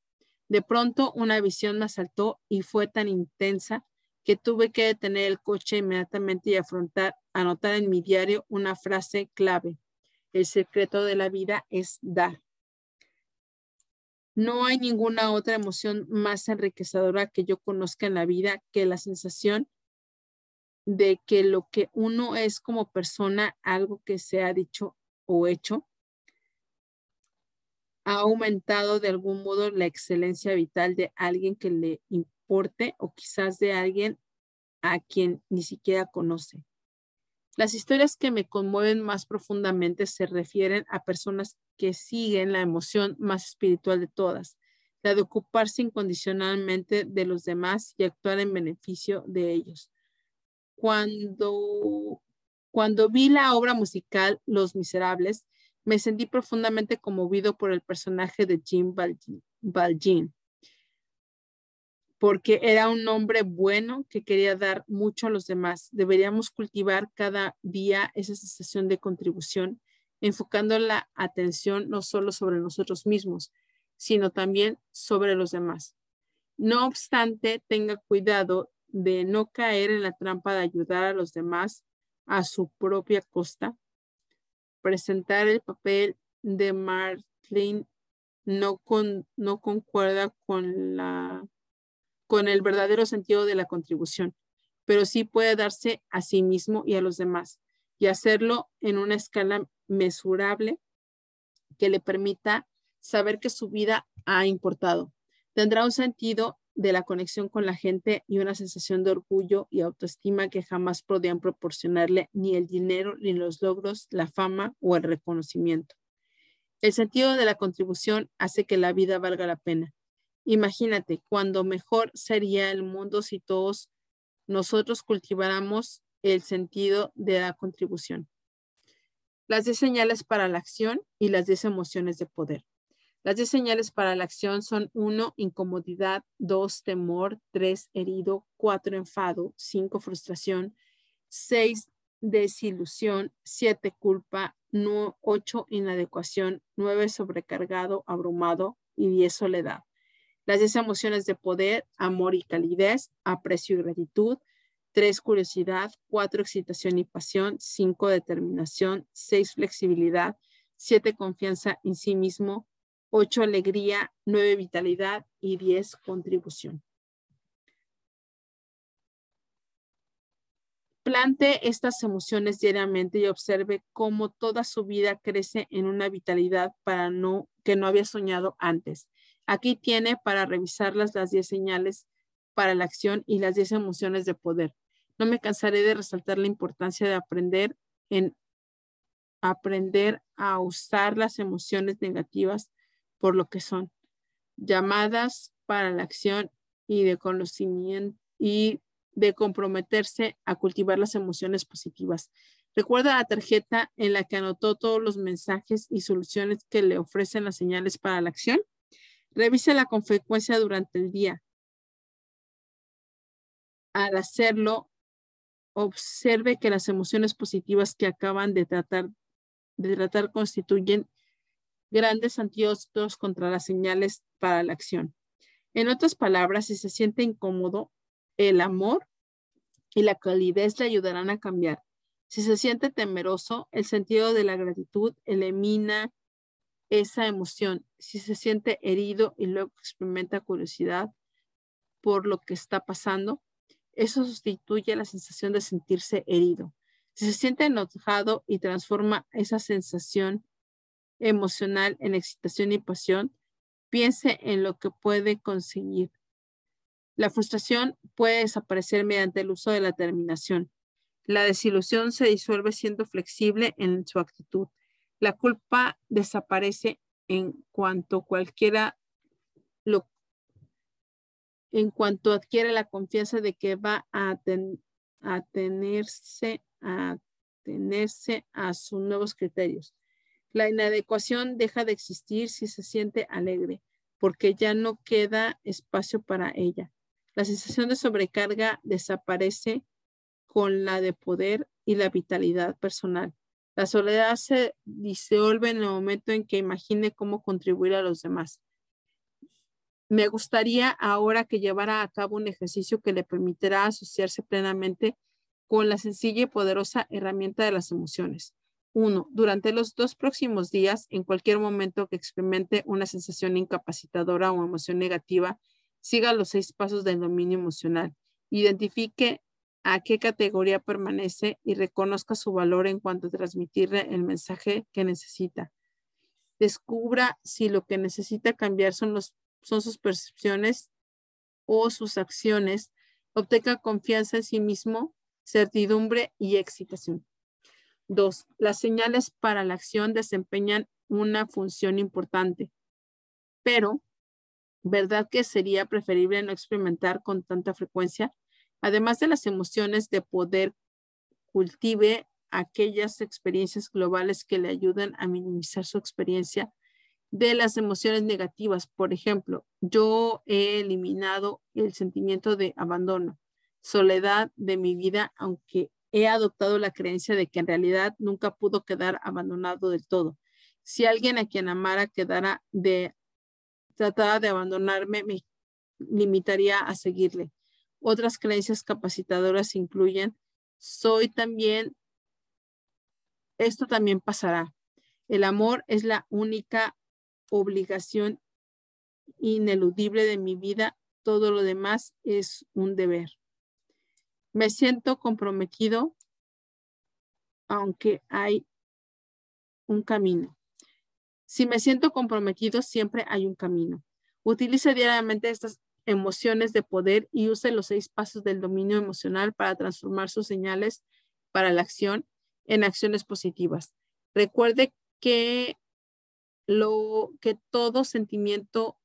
De pronto una visión me asaltó y fue tan intensa que tuve que detener el coche inmediatamente y afrontar, anotar en mi diario una frase clave. El secreto de la vida es dar. No hay ninguna otra emoción más enriquecedora que yo conozca en la vida que la sensación de que lo que uno es como persona, algo que se ha dicho o hecho, ha aumentado de algún modo la excelencia vital de alguien que le importe o quizás de alguien a quien ni siquiera conoce. Las historias que me conmueven más profundamente se refieren a personas que siguen la emoción más espiritual de todas, la de ocuparse incondicionalmente de los demás y actuar en beneficio de ellos. Cuando, cuando vi la obra musical Los Miserables, me sentí profundamente conmovido por el personaje de Jim Valjean porque era un hombre bueno que quería dar mucho a los demás. Deberíamos cultivar cada día esa sensación de contribución, enfocando la atención no solo sobre nosotros mismos, sino también sobre los demás. No obstante, tenga cuidado de no caer en la trampa de ayudar a los demás a su propia costa. Presentar el papel de Martin no, no concuerda con la con el verdadero sentido de la contribución, pero sí puede darse a sí mismo y a los demás y hacerlo en una escala mesurable que le permita saber que su vida ha importado. Tendrá un sentido de la conexión con la gente y una sensación de orgullo y autoestima que jamás podían proporcionarle ni el dinero, ni los logros, la fama o el reconocimiento. El sentido de la contribución hace que la vida valga la pena Imagínate cuando mejor sería el mundo si todos nosotros cultiváramos el sentido de la contribución. Las 10 señales para la acción y las 10 emociones de poder. Las 10 señales para la acción son 1, incomodidad, 2, temor, 3, herido, 4, enfado, 5, frustración, 6, desilusión, 7, culpa, 8, inadecuación, 9, sobrecargado, abrumado y 10, soledad. Las 10 emociones de poder, amor y calidez, aprecio y gratitud. 3, curiosidad. 4, excitación y pasión. 5, determinación. 6, flexibilidad. 7, confianza en sí mismo. 8, alegría. 9, vitalidad. Y 10, contribución. Plante estas emociones diariamente y observe cómo toda su vida crece en una vitalidad para no, que no había soñado antes. Aquí tiene para revisarlas las 10 señales para la acción y las 10 emociones de poder. No me cansaré de resaltar la importancia de aprender en aprender a usar las emociones negativas por lo que son, llamadas para la acción y de conocimiento y de comprometerse a cultivar las emociones positivas. Recuerda la tarjeta en la que anotó todos los mensajes y soluciones que le ofrecen las señales para la acción. Revísala con frecuencia durante el día. Al hacerlo, observe que las emociones positivas que acaban de tratar, de tratar constituyen grandes antídotos contra las señales para la acción. En otras palabras, si se siente incómodo, el amor y la calidez le ayudarán a cambiar. Si se siente temeroso, el sentido de la gratitud elimina esa emoción. Si se siente herido y luego experimenta curiosidad por lo que está pasando, eso sustituye la sensación de sentirse herido. Si se siente enojado y transforma esa sensación emocional en excitación y pasión, piense en lo que puede conseguir. La frustración puede desaparecer mediante el uso de la terminación. La desilusión se disuelve siendo flexible en su actitud. La culpa desaparece en cuanto cualquiera lo en cuanto adquiere la confianza de que va a, a tenerse a tenerse a sus nuevos criterios. La inadecuación deja de existir si se siente alegre, porque ya no queda espacio para ella. La sensación de sobrecarga desaparece con la de poder y la vitalidad personal. La soledad se disuelve en el momento en que imagine cómo contribuir a los demás. Me gustaría ahora que llevara a cabo un ejercicio que le permitirá asociarse plenamente con la sencilla y poderosa herramienta de las emociones. Uno, durante los dos próximos días, en cualquier momento que experimente una sensación incapacitadora o emoción negativa, siga los seis pasos del dominio emocional. Identifique a qué categoría permanece y reconozca su valor en cuanto a transmitirle el mensaje que necesita. Descubra si lo que necesita cambiar son, los, son sus percepciones o sus acciones. Obtenga confianza en sí mismo, certidumbre y excitación. Dos, las señales para la acción desempeñan una función importante, pero ¿verdad que sería preferible no experimentar con tanta frecuencia? Además de las emociones de poder, cultive aquellas experiencias globales que le ayuden a minimizar su experiencia de las emociones negativas. Por ejemplo, yo he eliminado el sentimiento de abandono, soledad de mi vida, aunque he adoptado la creencia de que en realidad nunca pudo quedar abandonado del todo. Si alguien a quien amara quedara de tratara de abandonarme, me limitaría a seguirle. Otras creencias capacitadoras incluyen, soy también, esto también pasará. El amor es la única obligación ineludible de mi vida. Todo lo demás es un deber. Me siento comprometido, aunque hay un camino. Si me siento comprometido, siempre hay un camino. Utilice diariamente estas emociones de poder y use los seis pasos del dominio emocional para transformar sus señales para la acción en acciones positivas. Recuerde que lo que todo sentimiento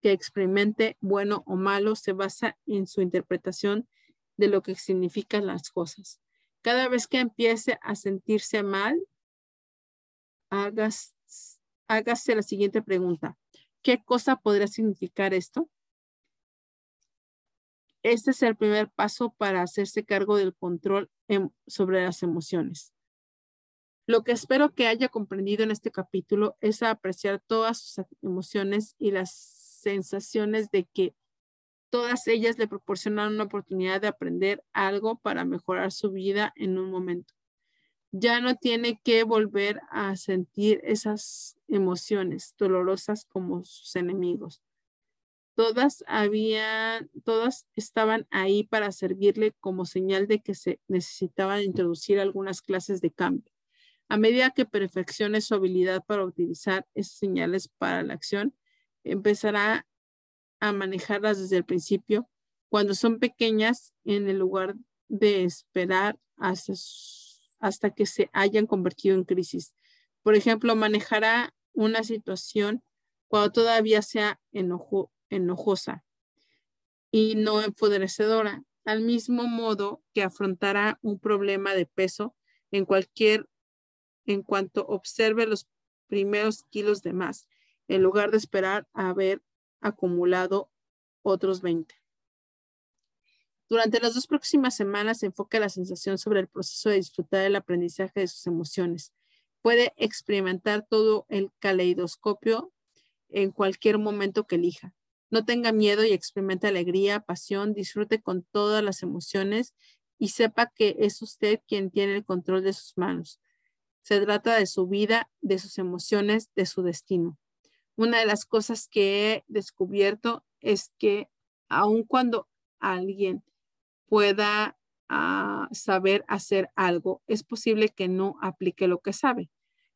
que experimente, bueno o malo, se basa en su interpretación de lo que significan las cosas. Cada vez que empiece a sentirse mal, hágase la siguiente pregunta. ¿Qué cosa podría significar esto? Este es el primer paso para hacerse cargo del control sobre las emociones. Lo que espero que haya comprendido en este capítulo es apreciar todas sus emociones y las sensaciones de que todas ellas le proporcionan una oportunidad de aprender algo para mejorar su vida en un momento. Ya no tiene que volver a sentir esas emociones dolorosas como sus enemigos todas habían, todas estaban ahí para servirle como señal de que se necesitaban introducir algunas clases de cambio. A medida que perfeccione su habilidad para utilizar esas señales para la acción, empezará a manejarlas desde el principio cuando son pequeñas en el lugar de esperar hasta, hasta que se hayan convertido en crisis. Por ejemplo, manejará una situación cuando todavía sea enojo, enojosa y no empodrecedora, al mismo modo que afrontará un problema de peso en cualquier, en cuanto observe los primeros kilos de más, en lugar de esperar a haber acumulado otros 20. Durante las dos próximas semanas se enfoca la sensación sobre el proceso de disfrutar el aprendizaje de sus emociones. Puede experimentar todo el caleidoscopio en cualquier momento que elija. No tenga miedo y experimente alegría, pasión, disfrute con todas las emociones y sepa que es usted quien tiene el control de sus manos. Se trata de su vida, de sus emociones, de su destino. Una de las cosas que he descubierto es que aun cuando alguien pueda ah, saber hacer algo, es posible que no aplique lo que sabe.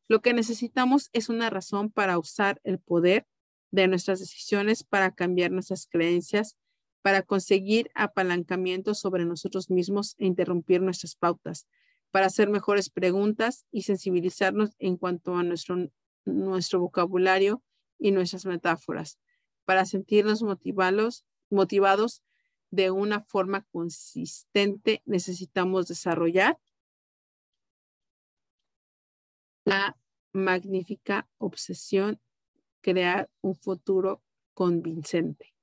Lo que necesitamos es una razón para usar el poder de nuestras decisiones para cambiar nuestras creencias, para conseguir apalancamiento sobre nosotros mismos e interrumpir nuestras pautas, para hacer mejores preguntas y sensibilizarnos en cuanto a nuestro, nuestro vocabulario y nuestras metáforas, para sentirnos motivados, motivados de una forma consistente, necesitamos desarrollar la magnífica obsesión crear un futuro convincente.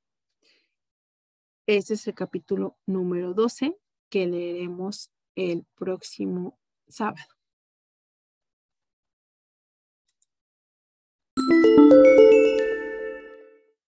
Este es el capítulo número 12 que leeremos el próximo sábado.